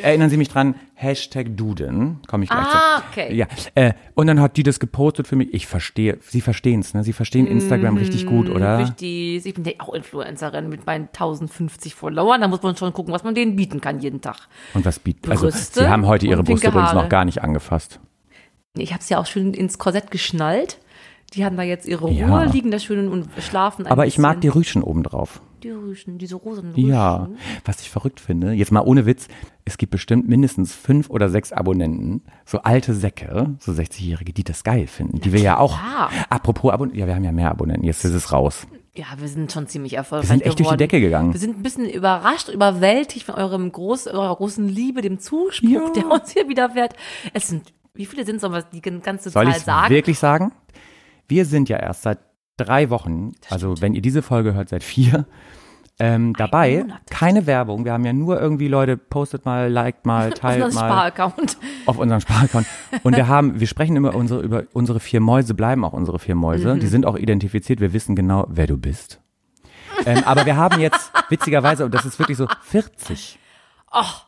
Erinnern Sie mich dran, Hashtag Duden, komme ich gleich Ah, zu. okay. Ja, äh, und dann hat die das gepostet für mich. Ich verstehe, Sie verstehen's, ne? Sie verstehen Instagram richtig gut, oder? Richtig. Ich bin ja auch Influencerin mit meinen 1050 Followern. Da muss man schon gucken, was man denen bieten kann jeden Tag. Und was bietet, also Sie haben heute Ihre Brust übrigens noch gar nicht angefasst. Ich habe es ja auch schön ins Korsett geschnallt. Die haben da jetzt ihre Ruhe, Ja. liegen da schön und schlafen Aber ich mag die bisschen. Rüschen obendrauf. die Rüschen, diese rosanen Rüschen. Ja, was ich verrückt finde, jetzt mal ohne Witz, es gibt bestimmt mindestens fünf oder sechs Abonnenten, so alte Säcke, so 60-Jährige, die das geil finden, die wir ja auch, klar. apropos Abonnenten, ja, wir haben ja mehr Abonnenten, jetzt ist es raus. Ja, wir sind schon ziemlich erfolgreich Wir sind echt durch die geworden. Decke gegangen. Wir sind ein bisschen überrascht, überwältigt von eurem groß, eurer großen Liebe, dem Zuspruch, Ja. der uns hier widerfährt. Es sind, wie viele sind es, die ganze Soll Zahl ich sagen? wirklich sagen? Wir sind ja erst seit drei Wochen, also wenn ihr diese Folge hört, seit vier, ähm, dabei. Keine Werbung. Wir haben ja nur irgendwie Leute, postet mal, liked mal, Auf teilt das mal. Sparaccount. auf unserem Sparaccount. Und wir haben, wir sprechen immer unsere, über unsere vier Mäuse, bleiben auch unsere vier Mäuse. Mhm. Die sind auch identifiziert, wir wissen genau, wer du bist. ähm, aber wir haben jetzt, witzigerweise, und das ist wirklich so, 40.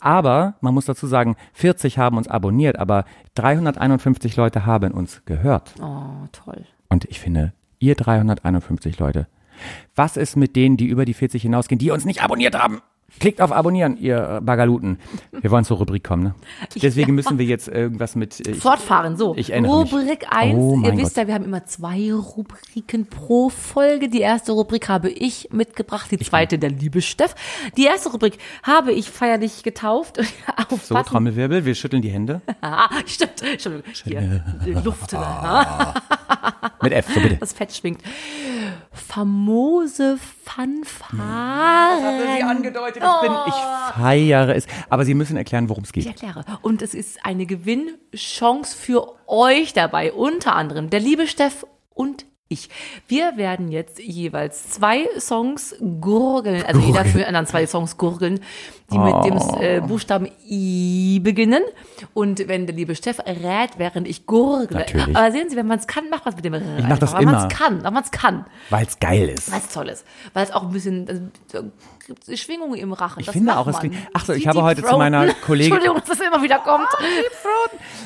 Aber, man muss dazu sagen, 40 haben uns abonniert, aber 351 Leute haben uns gehört. Oh, toll. Und ich finde, ihr 351 Leute, was ist mit denen, die über die 40 hinausgehen, die uns nicht abonniert haben? Klickt auf Abonnieren, ihr äh, Bagaluten. Wir wollen zur Rubrik kommen, ne? Deswegen müssen wir jetzt irgendwas mit. äh, Ich, Fortfahren, so. Ich erinnere mich. Rubrik 1. Oh Ihr wisst Gott. ja, wir haben immer zwei Rubriken pro Folge. Die erste Rubrik habe ich mitgebracht, die zweite der liebe Steff. Die erste Rubrik habe ich feierlich getauft. so. Trommelwirbel, wir schütteln die Hände. Stimmt. Entschuldigung. Hier, Luft. Mit F, so bitte. das Fett schwingt. Famose Fanfaren. angedeutet, ich bin. Ich feiere es. Aber Sie müssen erklären, worum es Ich geht. erkläre. Und es ist eine Gewinnchance für euch dabei. Unter anderem der liebe Steff und ich. Wir werden jetzt jeweils zwei Songs gurgeln, also jeder für den anderen zwei Songs gurgeln, die mit dem äh, Buchstaben I beginnen. Und wenn der liebe Steff rät, während ich gurgle. Natürlich. Aber sehen Sie, wenn man es kann, macht man es mit dem R. Ich mach das Wenn man immer. es kann, wenn man es kann. Weil es geil ist. Weil es toll ist. Weil es auch ein bisschen also, Schwingungen im Rachen. Ich das finde auch, es klingt- Ach so, ich Die habe heute zu meiner Kollegin- Entschuldigung, dass das immer wieder kommt.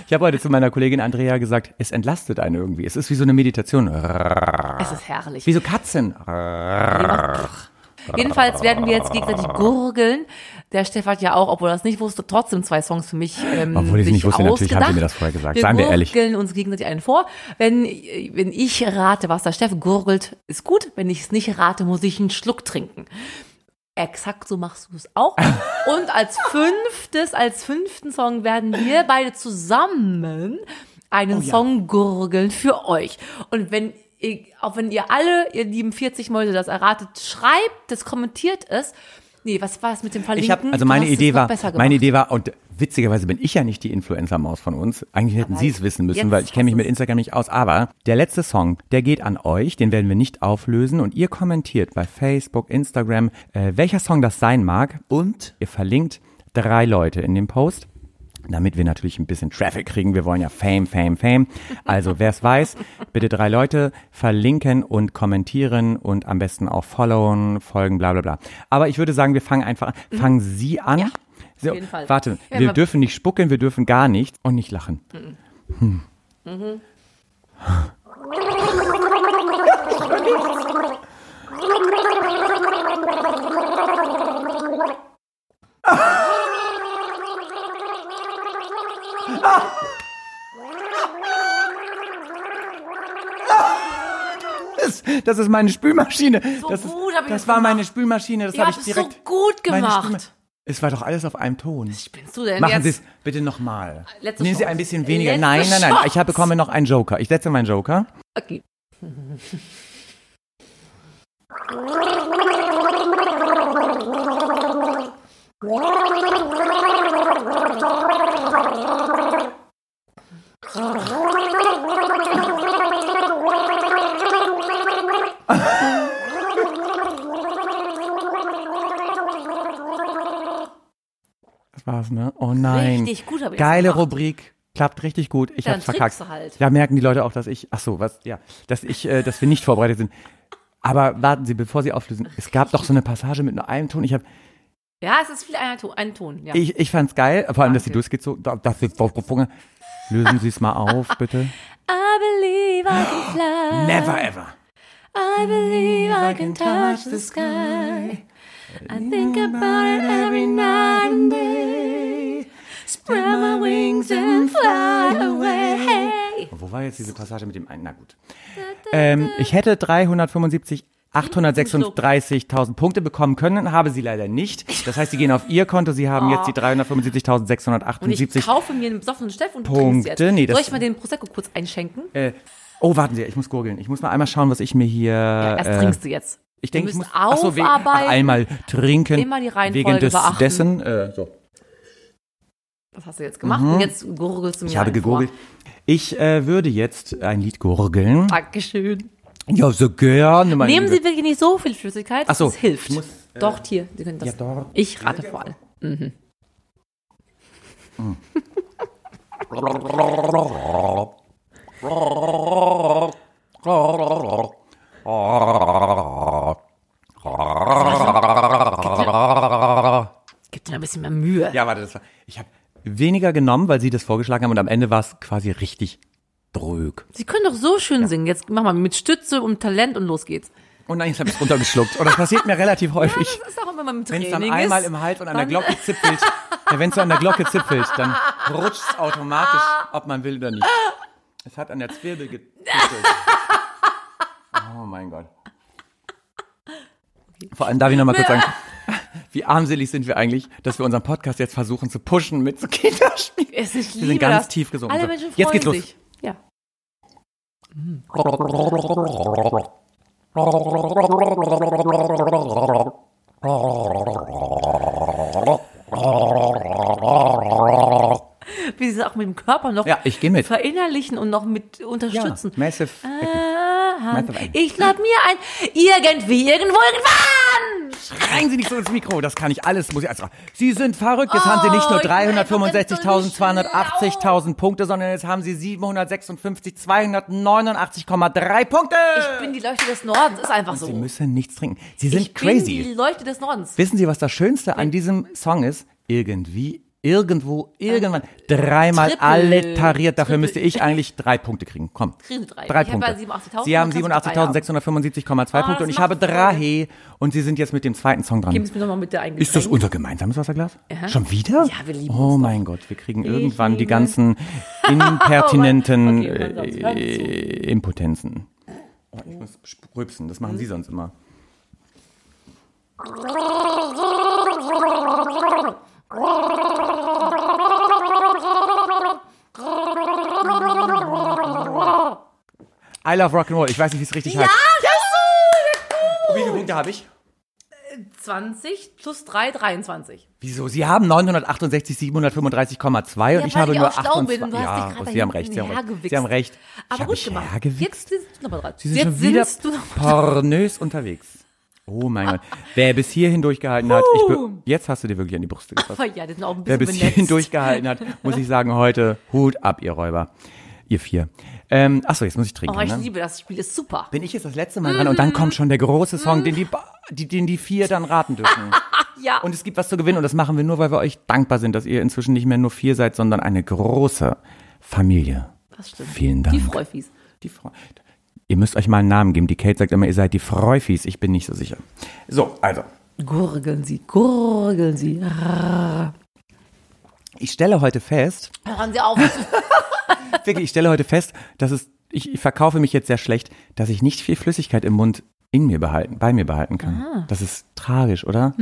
Ich habe heute zu meiner Kollegin Andrea gesagt, es entlastet einen irgendwie. Es ist wie so eine Meditation. Es ist herrlich. Wie so Katzen. Jedenfalls werden wir jetzt gegenseitig gurgeln. Der Steff hat ja auch, obwohl er das nicht wusste, trotzdem zwei Songs für mich ähm, Obwohl ich es nicht wusste, natürlich haben sie ausgedacht. mir das vorher gesagt. Wir Seien wir ehrlich. gurgeln uns gegenseitig einen vor. Wenn, wenn ich rate, was der Steff gurgelt, ist gut. Wenn ich es nicht rate, muss ich einen Schluck trinken. Exakt so machst du es auch. Und als fünftes, als fünften Song werden wir beide zusammen einen Song gurgeln für euch. Und wenn ihr, auch wenn ihr alle, ihr lieben 40 Mäuse, das erratet, schreibt es, kommentiert es Nee, was war es mit dem Ich Verlinken? habe, also Du meine Idee war, meine Idee war, und witzigerweise bin ich ja nicht die Influencer-Maus von uns. Eigentlich hätten Sie es wissen müssen, weil ich kenne mich mit. Instagram nicht aus. Aber der letzte Song, der geht an euch, den werden wir nicht auflösen. Und ihr kommentiert bei Facebook, Instagram, äh, welcher Song das sein mag. Und ihr verlinkt drei Leute in dem Post. Damit wir natürlich ein bisschen Traffic kriegen. Wir wollen ja Fame, Fame, Fame. Also wer es weiß, bitte drei Leute verlinken und kommentieren und am besten auch followen, folgen, bla bla bla. Aber ich würde sagen, wir fangen einfach an. Fangen Sie an. Mhm. Ja, so, jeden Fall. Warte, Ja, wir dürfen nicht spucken, wir dürfen gar nichts und nicht lachen. Hm. Das, das ist meine Spülmaschine. So das ist, gut hab ich das war gemacht. meine Spülmaschine. Das habe ich es so direkt. gut gemacht. Es war doch alles auf einem Ton. Was spinnst du denn Machen? Sie es bitte nochmal. Nehmen Sie ein bisschen weniger. Letzte nein, nein, nein. Chance. Ich habe bekomme noch einen Joker. Ich setze meinen Joker. Okay. war's, ne? Oh nein. Richtig gut habe ich Geile gemacht. Rubrik. Klappt richtig gut. Ich Ja, hab's dann verkackt. halt. Da merken die Leute auch, dass ich, ach so, was, ja, dass ich, äh, dass wir nicht vorbereitet sind. Aber warten Sie, bevor Sie auflösen. Es gab doch so eine Passage mit nur einem Ton. Ich hab, Ja, es ist viel ein Ton. Ein Ton ja. ich, ich fand's geil. Vor allem, dass sie Danke. durchgeht so, da- das ist vorgefunken. Lösen Sie es mal auf, bitte. I believe I can fly. Never ever. I believe I can touch the sky. I think about it every night and day. Spread my wings and fly away. Wo war jetzt diese Passage mit dem einen? Na gut. Ähm, ich hätte 375 836.000 Punkte bekommen können, habe sie leider nicht. Das heißt, sie gehen auf ihr Konto, sie haben jetzt die Und ich 375.678. kaufe mir einen besoffenen Steff und Punkte. Nee, Soll ich mal den Prosecco kurz einschenken? Äh, oh, warten Sie, ich muss gurgeln. Ich muss mal einmal schauen, was ich mir hier. Ja, erst äh, trinkst du jetzt. Ich denke, ich muss müssen ach so, wegen- aufarbeiten. ach, einmal trinken. Immer die Reihenfolge wegen des, beachten. dessen. Äh, so. Was hast du jetzt gemacht? Und jetzt gurgelst du mir Mhm. Ich habe gegurgelt. Vor. Ich äh, würde jetzt ein Lied gurgeln. Dankeschön. Ja, so gerne. Meine Nehmen Liebe. Sie wirklich nicht so viel Flüssigkeit. Ach so, Das hilft. muss, äh, Doch, hier. Sie können das. ja, doch. Ich rate vor allem. Gib dir ein bisschen mehr Mühe. Ja, warte, das war. Ich habe weniger genommen, weil Sie das vorgeschlagen haben und am Ende war es quasi richtig drög. Sie können doch so schön singen. Jetzt mach mal mit Stütze und Talent und los geht's. Und habe ich es runtergeschluckt. Und das passiert mir relativ häufig. Das ist auch immer mit Wenn es Training dann einmal im Hals und an der Glocke zippelt, ja, wenn es so an der Glocke zippelt, dann rutscht es automatisch, ob man will oder nicht. Es hat an der Zwirbel gezippelt. Oh mein Gott. Vor allem darf ich noch mal kurz sagen, wie armselig sind wir eigentlich, dass wir unseren Podcast jetzt versuchen zu pushen mit so Kinderspielen. Es ist Wir sind ganz das. tief gesungen. Alle Menschen freuen jetzt geht's los. sich. Ja. Wie sie es auch mit dem Körper noch Ja, ich gehe mit. verinnerlichen und noch mit unterstützen. Massive. Aha. Massive. Ich glaub mir ein irgendwie, irgendwo, irgendwann. Schreien Sie nicht so ins Mikro, das kann ich alles, muss ich alles. Sie sind verrückt, jetzt haben Sie nicht nur Oh, ich bin einfach 365.280.000 Punkte, sondern jetzt haben Sie 756.289,3 Punkte. Ich bin die Leuchte des Nordens, ist einfach so. Sie müssen nichts trinken. Sie sind ich bin die crazy. Leuchte des Nordens. Wissen Sie, was das Schönste an diesem Song ist? Irgendwie, irgendwo, irgendwann, dreimal Triple. allitariert. Dafür Triple. müsste ich eigentlich drei Punkte kriegen. Komm. Drei. Drei Ich Punkte. bei 87.000, Sie haben dann kannst du drei haben. 87.675,2 Ah, Punkte und ich habe drei und Sie sind jetzt mit dem zweiten Song dran. Geben Sie mir nochmal mit der eigenen Ist das unser gemeinsames Wasserglas? Ja. Schon wieder? Ja, wir lieben Oh mein Gott, wir kriegen irgendwann die liebe- ganzen impertinenten Okay, Sie zu. äh, Impotenzen. Oh, ich muss rülpsen, das machen Sie sonst immer. I love Rock'n'Roll. Ich weiß nicht, wie es richtig heißt. Ja, Wie viele Punkte habe ich? 20 plus 3, 23. Wieso? Sie haben 968, 735,2 und Ja, ich weil habe ich nur auch schlau bin 28. und du hast Ja, Sie haben recht, Sie haben recht. Sie haben recht. Ich Aber gut gemacht. hergewichst. Jetzt sind du nochmal dran. Sie sind Jetzt schon wieder noch pornös unterwegs. Oh mein Gott. Wer bis hierhin durchgehalten hat, ich jetzt hast du dir wirklich an die Brust gefasst. Ja, die sind auch ein Wer bisschen bis hierhin benetzt. durchgehalten hat, muss ich sagen, heute Hut ab, ihr Räuber. Ihr vier. Ähm, achso, jetzt muss ich trinken. Oh, ich ne? liebe das Spiel, ist super. Bin ich jetzt das letzte Mal dran und dann kommt schon der große Song, den die, die, den die vier dann raten dürfen. Ja. Und es gibt was zu gewinnen und das machen wir nur, weil wir euch dankbar sind, dass ihr inzwischen nicht mehr nur vier seid, sondern eine große Familie. das stimmt. Vielen Dank. Die Freufis. Die Freu ihr müsst euch mal einen Namen geben. Die Kate sagt immer, ihr seid die Freufis. Ich bin nicht so sicher. So, also. Gurgeln Sie, gurgeln Sie. Ich stelle heute fest, Hören Sie auf. wirklich, ich stelle heute fest, dass es, ich, ich verkaufe mich jetzt sehr schlecht, dass ich nicht viel Flüssigkeit im Mund in mir behalten, bei mir behalten kann. Das ist tragisch, oder?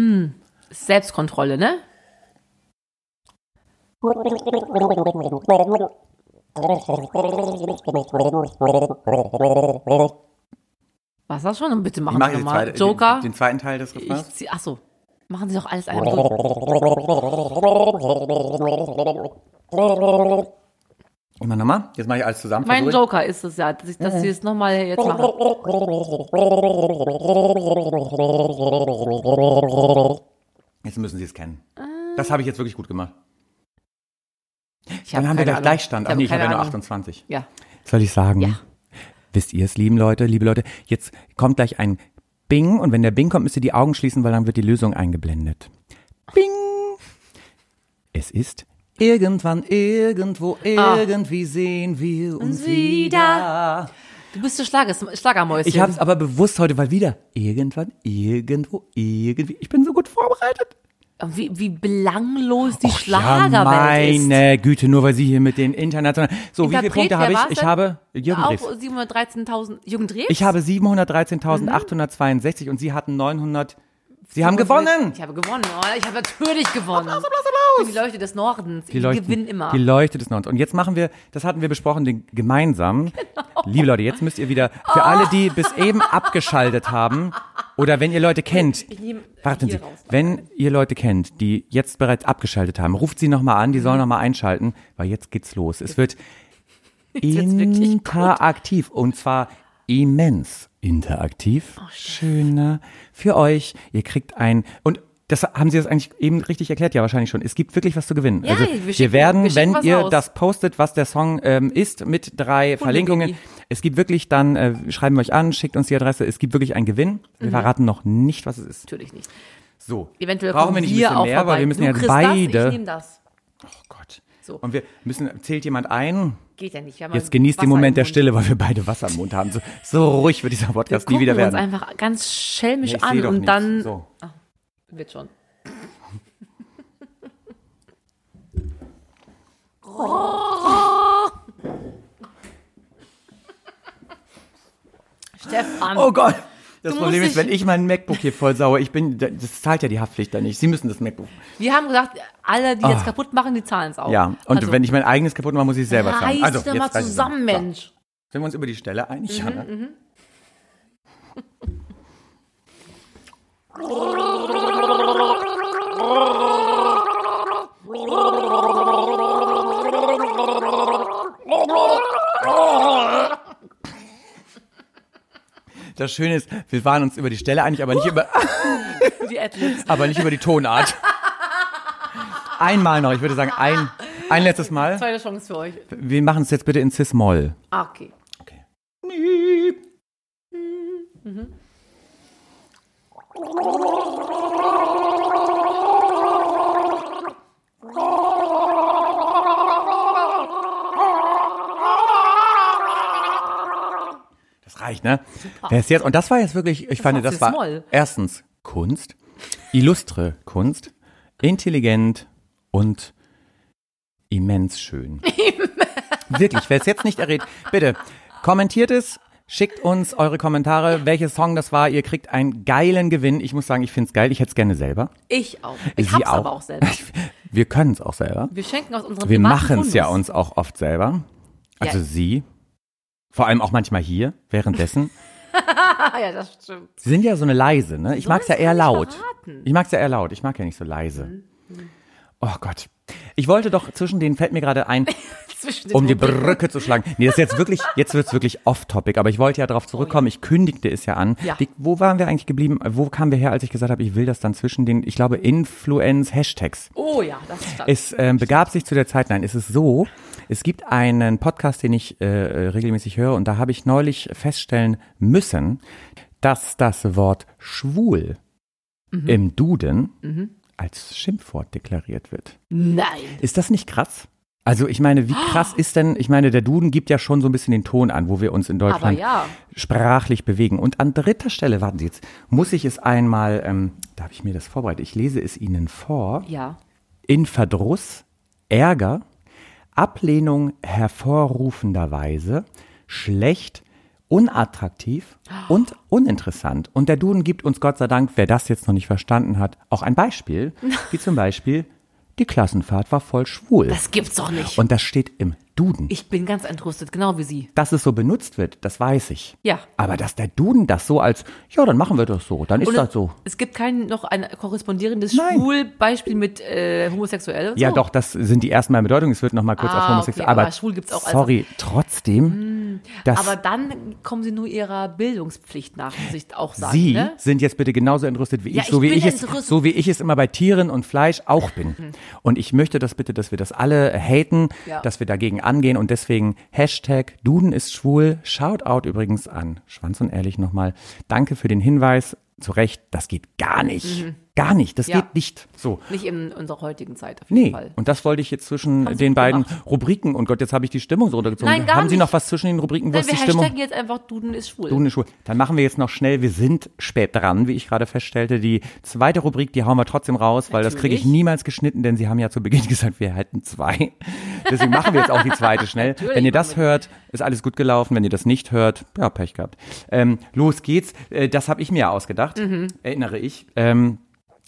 Selbstkontrolle, ne? Was das schon? Und bitte machen mache Sie jetzt nochmal. zweite- Joker. Den, den zweiten Teil des Refrains. zieh, ach so. Machen Sie doch alles einem. Immer nochmal. Jetzt mache ich alles zusammen. Mein ich. Joker ist es ja, dass, ich, dass Sie es nochmal jetzt machen. Jetzt müssen Sie es kennen. Das habe ich jetzt wirklich gut gemacht. Ich Dann hab haben wir gleich. Gleichstand. Ich Ach nee, ich habe ja nur Ahnung. 28. Ja. Soll ich sagen? Ja. Wisst ihr es, lieben Leute, liebe Leute? Jetzt kommt gleich ein Bing und wenn der Bing kommt, müsst ihr die Augen schließen, weil dann wird die Lösung eingeblendet. Bing! Es ist irgendwann, irgendwo, irgendwie sehen wir uns wieder. wieder. Du bist der Schlager, Schlagermäuschen. Ich habe es aber bewusst heute, weil wieder irgendwann, irgendwo, irgendwie. Ich bin so gut vorbereitet. Wie, wie belanglos die ja, Schlagerwelt ist. meine Güte, nur weil Sie hier mit den internationalen. So, wie viele Interpret, Punkte habe ich? Ich denn? habe Jürgen Auch Drews. 713.000. Jürgen Drews? Ich habe 713.862 und Sie hatten 900. Sie haben gewonnen! Ich habe gewonnen. Oh, ich habe natürlich gewonnen. Applaus, Applaus, Applaus. Die Leuchte des Nordens. Die Leuchte, gewinne immer. Die Leuchte des Nordens. Und jetzt machen wir, das hatten wir besprochen, den gemeinsam. Genau. Liebe Leute, jetzt müsst ihr wieder, für alle, die bis eben abgeschaltet haben, oder wenn ihr Leute kennt, warten Sie, raus. wenn ihr Leute kennt, die jetzt bereits abgeschaltet haben, ruft sie nochmal an, die sollen nochmal einschalten, weil jetzt geht's los. Es wird gut. interaktiv und zwar immens interaktiv. Oh, Schöner für euch. Ihr kriegt ein und das haben Sie das eigentlich eben richtig erklärt, ja wahrscheinlich schon. Es gibt wirklich was zu gewinnen. Ja, also wir wir, werden, wir wenn ihr raus. das postet, was der Song ähm, ist, mit drei Verlinkungen. Es gibt wirklich dann, äh, schreiben wir euch an, schickt uns die Adresse. Es gibt wirklich einen Gewinn. Wir verraten noch nicht, was es ist. Natürlich nicht. So, Eventuell brauchen wir nicht ein bisschen mehr, vorbei. weil wir müssen du ja beide. Das, ich nehme das. oh Gott. So. Und wir müssen, zählt jemand ein? Geht ja nicht. Wir Jetzt genießt den Wasser Moment im der. Stille, weil wir beide Wasser im Mund haben. So, so ruhig wird dieser Wir Podcast nie gucken wieder uns werden. einfach ganz schelmisch Nee, an und nichts. dann So. wird schon. Stefan, Oh Gott. Das Du Problem ist, wenn ich mein MacBook hier voll sauer, ich bin, das zahlt ja die Haftpflicht da nicht. Sie müssen das MacBook. wir haben gesagt, alle, die jetzt kaputt machen, die zahlen es auch. Ja, und also, wenn ich mein eigenes kaputt mache, muss ich es selber zahlen. reiß Also, jetzt mal zusammen, So. Mensch. Mhm, Sind wir uns über die Stelle einig? Ja, ne? Das Schöne ist, wir waren uns über die Stelle einig, aber nicht über, Die Adlibs. aber nicht über die Tonart. Einmal noch, ich würde sagen, ein, ein letztes Mal. Zweite Chance für euch. Wir machen es jetzt bitte in Cis-Moll. Ah, okay. Okay. Das reicht, ne? Wer ist jetzt? Und das war jetzt wirklich, ich fand, war das war Cis-Moll. erstens Kunst, illustre Kunst, intelligent und immens schön. Wirklich, wer es jetzt nicht errät, bitte kommentiert es, schickt uns eure Kommentare, welches Song das war. Ihr kriegt einen geilen Gewinn. Ich muss sagen, ich find's geil. Ich hätte es gerne selber. Ich auch. Ich Sie hab's aber auch selber. Wir können es auch selber. Wir schenken aus unserem Wir machen es ja uns auch oft selber. Also Ja. sie. Vor allem auch manchmal hier, währenddessen. ja, das stimmt. Sie sind ja so eine leise, ne? Ich Soll mag's ja ich's eher laut. verraten? Ich mag's ja eher laut. Ich mag ja nicht so leise. Mhm. Oh Gott. Ich wollte doch zwischen denen fällt mir gerade ein, Zwischen den um die. Brücke zu schlagen. Nee, das ist jetzt wirklich, jetzt wird's wirklich off-topic, aber ich wollte ja darauf zurückkommen. Ich kündigte es ja an. Ja. Wie, wo waren wir eigentlich geblieben? Wo kamen wir her, als ich gesagt habe, ich will das dann zwischen den, ich glaube, Influence-Hashtags. Oh ja, das stand. Es ähm, begab sich zu der Zeit, nein, es ist so, es gibt einen Podcast, den ich äh, regelmäßig höre und da habe ich neulich feststellen müssen, dass das Wort schwul im Duden als Schimpfwort deklariert wird. Nein. Ist das nicht krass? Also ich meine, wie krass ist denn, ich meine, der Duden gibt ja schon so ein bisschen den Ton an, wo wir uns in Deutschland ja. sprachlich bewegen. Und an dritter Stelle, warten Sie jetzt, muss ich es einmal, ähm, da habe ich mir das vorbereitet, ich lese es Ihnen vor Ja. in Verdruss, Ärger, Ablehnung hervorrufenderweise, schlecht, unattraktiv und uninteressant. Und der Duden gibt uns Gott sei Dank, wer das jetzt noch nicht verstanden hat, auch ein Beispiel, wie zum Beispiel, die Klassenfahrt war voll schwul. Das gibt's doch nicht. und das steht im Duden. ich bin ganz entrüstet, genau wie Sie. Dass es so benutzt wird, das weiß ich. Ja. Aber dass der Duden das so als, ja, dann machen wir das so, dann ist Und das so. Es gibt kein noch ein korrespondierendes Nein. Schwulbeispiel mit äh, homosexuell. Ja, so. doch, das sind die ersten Mal in Bedeutung. Es wird nochmal kurz. Ah, auf homosexuell. okay, aber aber schwul gibt's auch als- Sorry, trotzdem. das, Aber dann kommen Sie nur Ihrer Bildungspflicht nach, muss ich auch sagen. Sie ne? sind jetzt bitte genauso entrüstet wie Ja, ich, so ich wie ich es, so wie ich es immer bei Tieren und Fleisch auch bin. Und ich möchte das bitte, dass wir das alle haten, Ja. dass wir dagegen angehen und deswegen Hashtag Duden ist schwul. Shoutout übrigens an Schwanz und Ehrlich nochmal. Danke für den Hinweis. Zu Recht, das geht gar nicht. Gar nicht, das. Ja. geht nicht. So. Nicht in unserer heutigen Zeit auf jeden Nee, Fall. und das wollte ich jetzt zwischen Haben Sie den beiden gemacht. Rubriken, und Gott, jetzt habe ich die Stimmung so runtergezogen. Nein, gar Haben Sie nicht. noch was zwischen den Rubriken, wo Nein, ist wir die Stimmung? hashtaggen jetzt einfach Duden ist schwul. Duden ist schwul. Dann machen wir jetzt noch schnell, wir sind spät dran, wie ich gerade feststellte. Die zweite Rubrik, die hauen wir trotzdem raus, weil das kriege ich Natürlich. niemals geschnitten, denn Sie haben ja zu Beginn gesagt, wir hätten zwei. Deswegen machen wir jetzt auch die zweite schnell. Natürlich Wenn ihr das wir hört, ist alles gut gelaufen. Wenn ihr das nicht hört, ja, Pech gehabt. Ähm, los geht's. Äh, das habe ich mir ausgedacht, Mhm. erinnere ich. Ähm,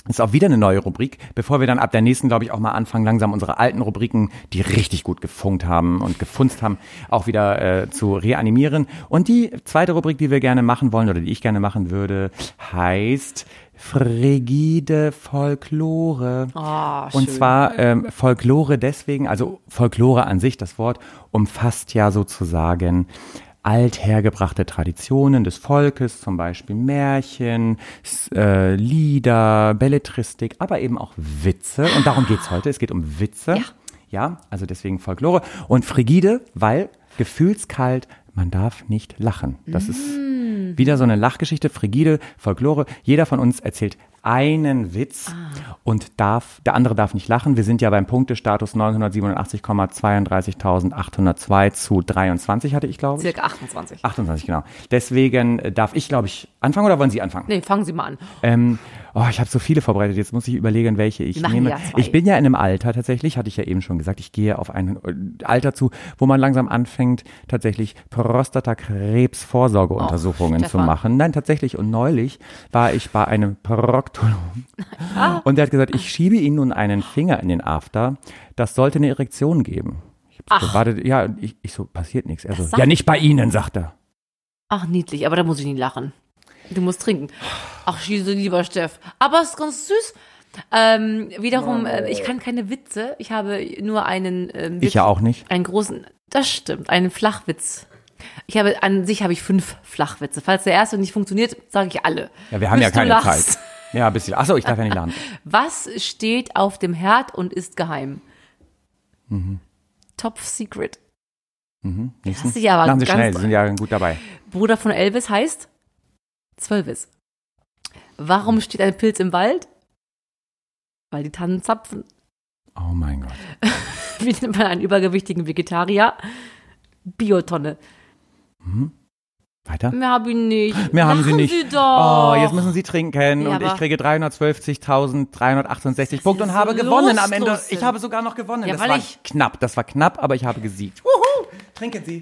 ist auch wieder eine neue Rubrik, bevor wir dann ab der nächsten, glaube ich, auch mal anfangen, langsam unsere alten Rubriken, die richtig gut gefunkt haben und gefunzt haben, auch wieder äh, zu reanimieren. Und die zweite Rubrik, die wir gerne machen wollen oder die ich gerne machen würde, heißt frigide Folklore. Ah, Und zwar ähm, Folklore deswegen, also Folklore an sich, das Wort umfasst ja sozusagen althergebrachte Traditionen des Volkes, zum Beispiel Märchen, äh, Lieder, Belletristik, aber eben auch Witze. Und darum geht's heute. Es geht um Witze. Ja. Ja, also deswegen Folklore. Und frigide, weil gefühlskalt, man darf nicht lachen. Das ist wieder so eine Lachgeschichte, frigide, Folklore. Jeder von uns erzählt einen Witz und darf, der andere darf nicht lachen. Wir sind ja beim Punktestatus 987,32.802 zu 23 hatte ich, glaube ich. Circa 28. 28, genau. Deswegen äh, darf ich, glaube ich, anfangen oder wollen Sie anfangen? Nee, fangen Sie mal an. Ähm, oh, ich habe so viele vorbereitet. Jetzt muss ich überlegen, welche ich machen nehme. ja. Ich bin ja in einem Alter tatsächlich, hatte ich ja eben schon gesagt, ich gehe auf ein äh, Alter zu, wo man langsam anfängt, tatsächlich Prostatakrebsvorsorgeuntersuchungen zu Stefan. machen. Nein, tatsächlich. Und neulich war ich bei einem Proktologen Ah. und der hat gesagt, ich schiebe Ihnen nun einen Finger in den After. Das sollte eine Erektion geben. Ich hab so gewartet, ja, ich, ich so, passiert nichts. Er so, ja, nicht bei Ihnen, sagt er. Ach, niedlich, aber da muss ich nicht lachen. Du musst trinken. Ach, schieße, lieber Steff. Aber es ist ganz süß. Ähm, wiederum, äh, ich kann keine Witze. Ich habe nur einen ähm, Witz, Ich ja auch nicht. einen großen, das stimmt, einen Flachwitz. Ich habe, an sich habe ich fünf Flachwitze. Falls der erste nicht funktioniert, sage ich alle. Ja, wir haben ja Bis du keine. Zeit. Ja, ein bisschen. Achso, ich darf ja nicht lachen. Was steht auf dem Herd und ist geheim? Mhm. Top Secret. Nächsten. Hast dich aber Machen Sie ganz- schnell, Sie sind ja gut dabei. Bruder von Elvis heißt Zwölvis. Warum steht ein Pilz im Wald? Weil die Tannen zapfen. Oh mein Gott. Wie nennt man einen übergewichtigen Vegetarier? Biotonne. Weiter? Mehr habe ich nicht. Mehr haben Sie nicht. Sie doch. Oh, jetzt müssen Sie trinken Ja, und ich kriege 350.368 Punkte und ist habe gewonnen am Ende. Ich habe sogar noch gewonnen. Ja, das war ich- knapp, das war knapp, aber ich habe gesiegt. Wuhu! Trinken Sie.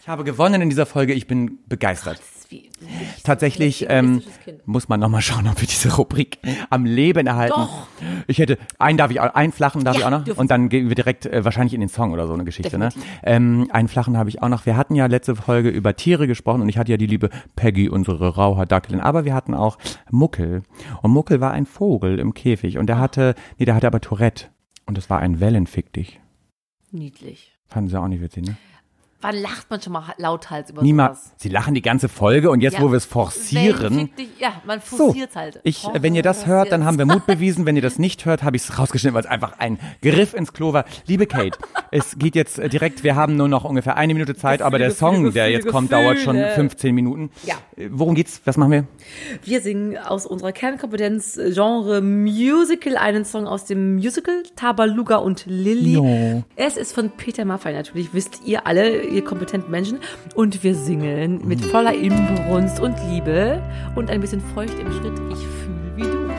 Ich habe gewonnen in dieser Folge, ich bin begeistert. Wie, Tatsächlich ähm, muss man nochmal schauen, ob wir diese Rubrik am Leben erhalten. Doch. Ich hätte, einen darf ich einen flachen darf Ja, ich auch noch. Und dann gehen wir direkt äh, wahrscheinlich in den Song oder so eine Geschichte. Ne? Ähm, einen flachen habe ich auch noch. Wir hatten ja letzte Folge über Tiere gesprochen und ich hatte ja die liebe Peggy, unsere Rauhaar-Dackelin. Aber wir hatten auch Muckel. Und Muckel war ein Vogel im Käfig und der hatte, nee, der hatte aber Tourette. Und das war ein Wellenfick dich. Niedlich. Fanden sie auch nicht witzig, ne? Wann lacht man schon mal lauthals über Niemals. sowas? Sie lachen die ganze Folge und jetzt, Ja. wo wir es forcieren. Dich- Ja, man So, forciert halt. ich, äh, wenn ihr das hört, dann haben wir Mut bewiesen. Wenn ihr das nicht hört, habe ich es rausgeschnitten, weil es einfach ein Griff ins Klo war. Liebe Kate, es geht jetzt äh, direkt, wir haben nur noch ungefähr eine Minute Zeit, aber der Gefühle, Song, Gefühle, der jetzt kommt, dauert schon Gefühle. 15 Minuten. Ja. Äh, Worum geht's? Was machen wir? Wir singen aus unserer Kernkompetenz äh, Genre Musical einen Song aus dem Musical Tabaluga und Lilly. No. Es ist von Peter Maffay natürlich, wisst ihr alle, ihr kompetenten Menschen. Und wir singen mit voller Inbrunst und Liebe und ein bisschen feucht im Schritt. Ich fühle wie du.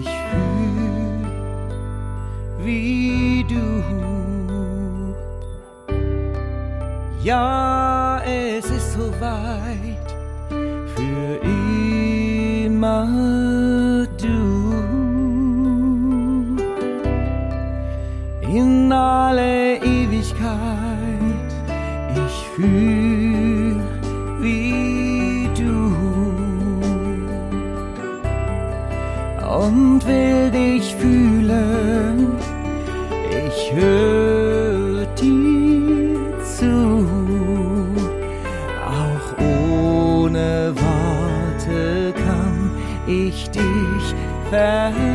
Ich fühl wie du. Ja, es ist soweit. Für immer du. In alle. Ich fühl wie du und will dich fühlen. Ich höre dir zu, auch ohne Worte kann ich dich verstehen.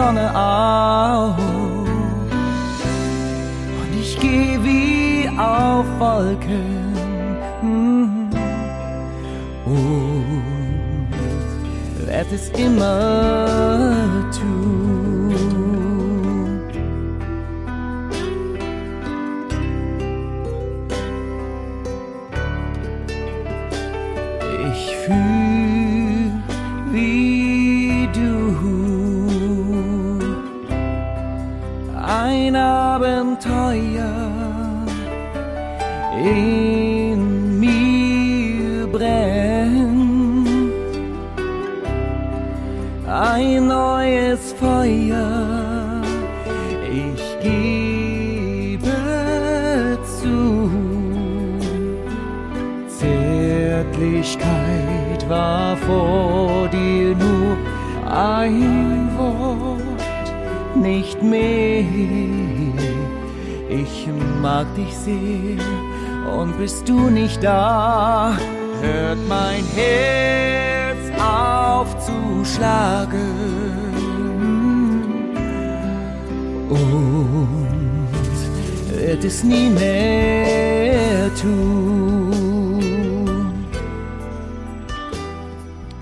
Sonne auf. Und ich gehe wie auf Wolken. Mhm. Und werd es immer tun. Zärtlichkeit war vor dir nur ein Wort, nicht mehr. Ich mag dich sehr und bist du nicht da, hört mein Herz auf zu schlagen. Und wird es nie mehr tun.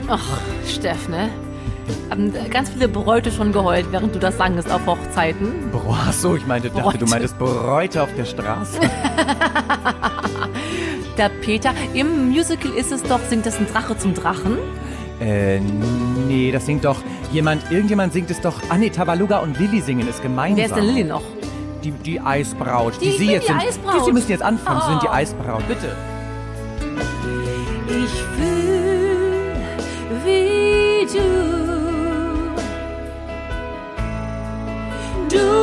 Ach, Steff, ne? Haben ganz viele Bräute schon geheult, während du das sangest auf Hochzeiten. Boah, ach so, ich meinte, dachte, Bräute. du meintest Bräute auf der Straße. Der Peter, im Musical ist es doch, singt es ein Drache zum Drachen. äh, nee, das singt doch jemand, irgendjemand singt es doch. Ah nee, Tabaluga und Lilly singen es gemeinsam. Wer ist denn Lilly noch? Die, die Eisbraut, die, Die- Sie jetzt die sind. Eisbraut. Die, Sie müssen jetzt anfangen, Sie sind die Oh. Eisbraut, bitte.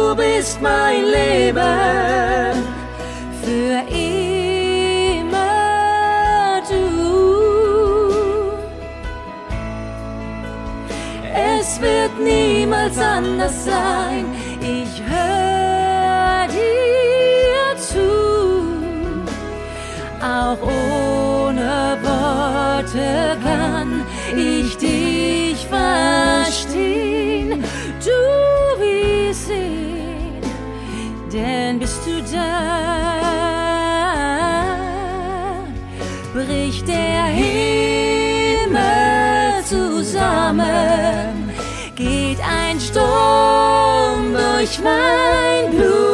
Du bist mein Leben für immer du. Es wird niemals anders sein. Ich höre dir zu auch ohne Worte kann ich dich der Himmel zusammen, geht ein Sturm durch mein Blut,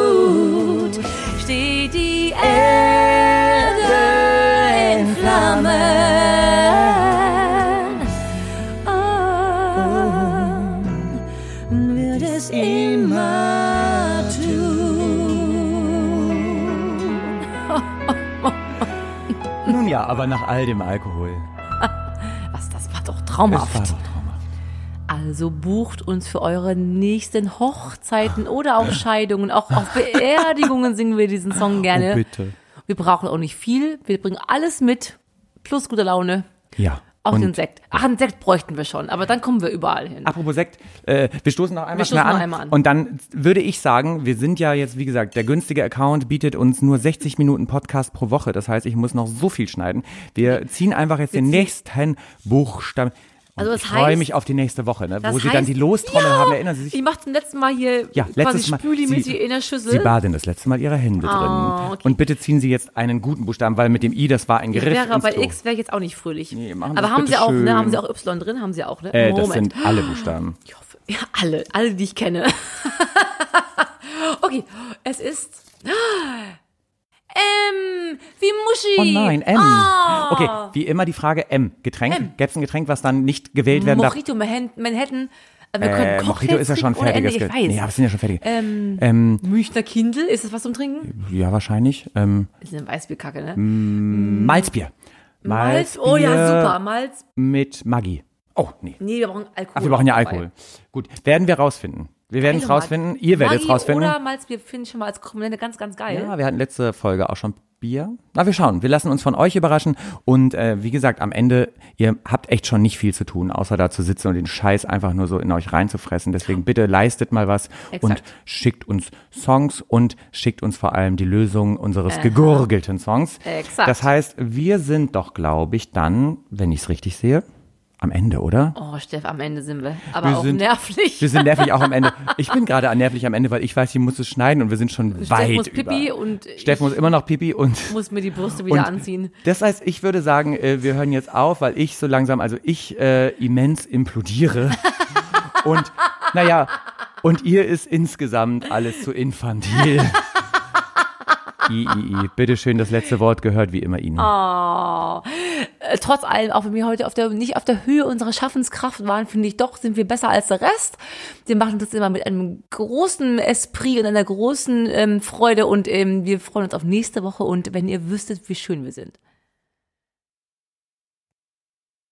ja, aber nach all dem Alkohol. Was, das war doch traumhaft. war doch traumhaft. Also bucht uns für eure nächsten Hochzeiten oder auch Scheidungen, auch auf Beerdigungen singen wir diesen Song gerne. Oh, bitte. Wir brauchen auch nicht viel. Wir bringen alles mit, plus gute Laune. Ja. Auch den Sekt. Ach, einen Sekt bräuchten wir schon, aber dann kommen wir überall hin. Apropos Sekt, äh, wir stoßen noch einmal Wir stoßen an, einmal an. Und dann würde ich sagen, wir sind ja jetzt, wie gesagt, der günstige Account bietet uns nur 60 Minuten Podcast pro Woche. Das heißt, ich muss noch so viel schneiden. Wir ziehen einfach jetzt den ziehen- nächsten Buchstaben. Und Also ich freue heißt- mich auf die nächste Woche, ne, wo sie dann heißt- die Lostrommel Ja! haben. Erinnern Sie sich? Ich mache zum letzten Mal hier Ja, quasi letztes Mal. spülimäßig Sie- in der Schüssel. Sie baden das letzte Mal ihre Hände drin. Ah, okay. Und bitte ziehen Sie jetzt einen guten Buchstaben, weil mit dem I, das war ein ich Griff wäre bei Klo. X wäre ich jetzt auch nicht fröhlich. Nee, machen aber haben sie auch, ne? Haben sie auch Y drin? Haben sie auch, ne? Äh, das sind alle Buchstaben. Ich hoffe, ja, alle, alle, die ich kenne. okay, es ist M, wie Muschi. Oh nein, M. Ah. Okay, wie immer die Frage M. Getränk? Gäbe es ein Getränk, was dann nicht gewählt werden darf? Mojito Manhattan. Wir Äh, können Mojito Cocktails ist ja schon fertiges Ende, ich weiß. Nee, aber es sind ja schon fertig. ähm, Ähm, Münchner Kindl, ist das was zum Trinken? ja, wahrscheinlich. Ähm, Ist eine Weißbierkacke, ne? Malzbier. Malz, oh ja, super, Malz. Mit Maggi. Oh, nee. Nee, wir brauchen Alkohol. Ach, wir brauchen ja dabei. Alkohol. Gut, werden wir rausfinden. Wir werden es rausfinden. Ihr werdet es rausfinden. Oder Malzbier finde ich schon mal als Komponente ganz, ganz geil. Ja, wir hatten letzte Folge auch schon Bier. Na, wir schauen. Wir lassen uns von euch überraschen. Und äh, wie gesagt, am Ende, ihr habt echt schon nicht viel zu tun, außer da zu sitzen und den Scheiß einfach nur so in euch reinzufressen. Deswegen bitte leistet mal was und Exakt. schickt uns Songs und schickt uns vor allem die Lösung unseres gegurgelten Songs. Exakt. Das heißt, wir sind doch, glaube ich, dann, wenn ich es richtig sehe, am Ende, oder? Oh, Steff, am Ende sind wir. Aber Wir auch sind- nervlich. Wir sind nervig auch am Ende. Ich bin gerade nervlich am Ende, weil ich weiß, ich muss es schneiden und wir sind schon Steff weit muss Pipi über. und Steff muss immer noch Pipi und muss mir die Brüste wieder anziehen. Das heißt, ich würde sagen, äh, wir hören jetzt auf, weil ich so langsam, also ich äh, immens implodiere. und naja, und ihr ist insgesamt alles zu infantil. I, I, I. Bitte schön, das letzte Wort gehört wie immer Ihnen. Oh. Trotz allem, auch wenn wir heute auf der, nicht auf der Höhe unserer Schaffenskraft waren, finde ich doch, sind wir besser als der Rest. Wir machen das immer mit einem großen Esprit und einer großen ähm, Freude und ähm, wir freuen uns auf nächste Woche und wenn ihr wüsstet, wie schön wir sind.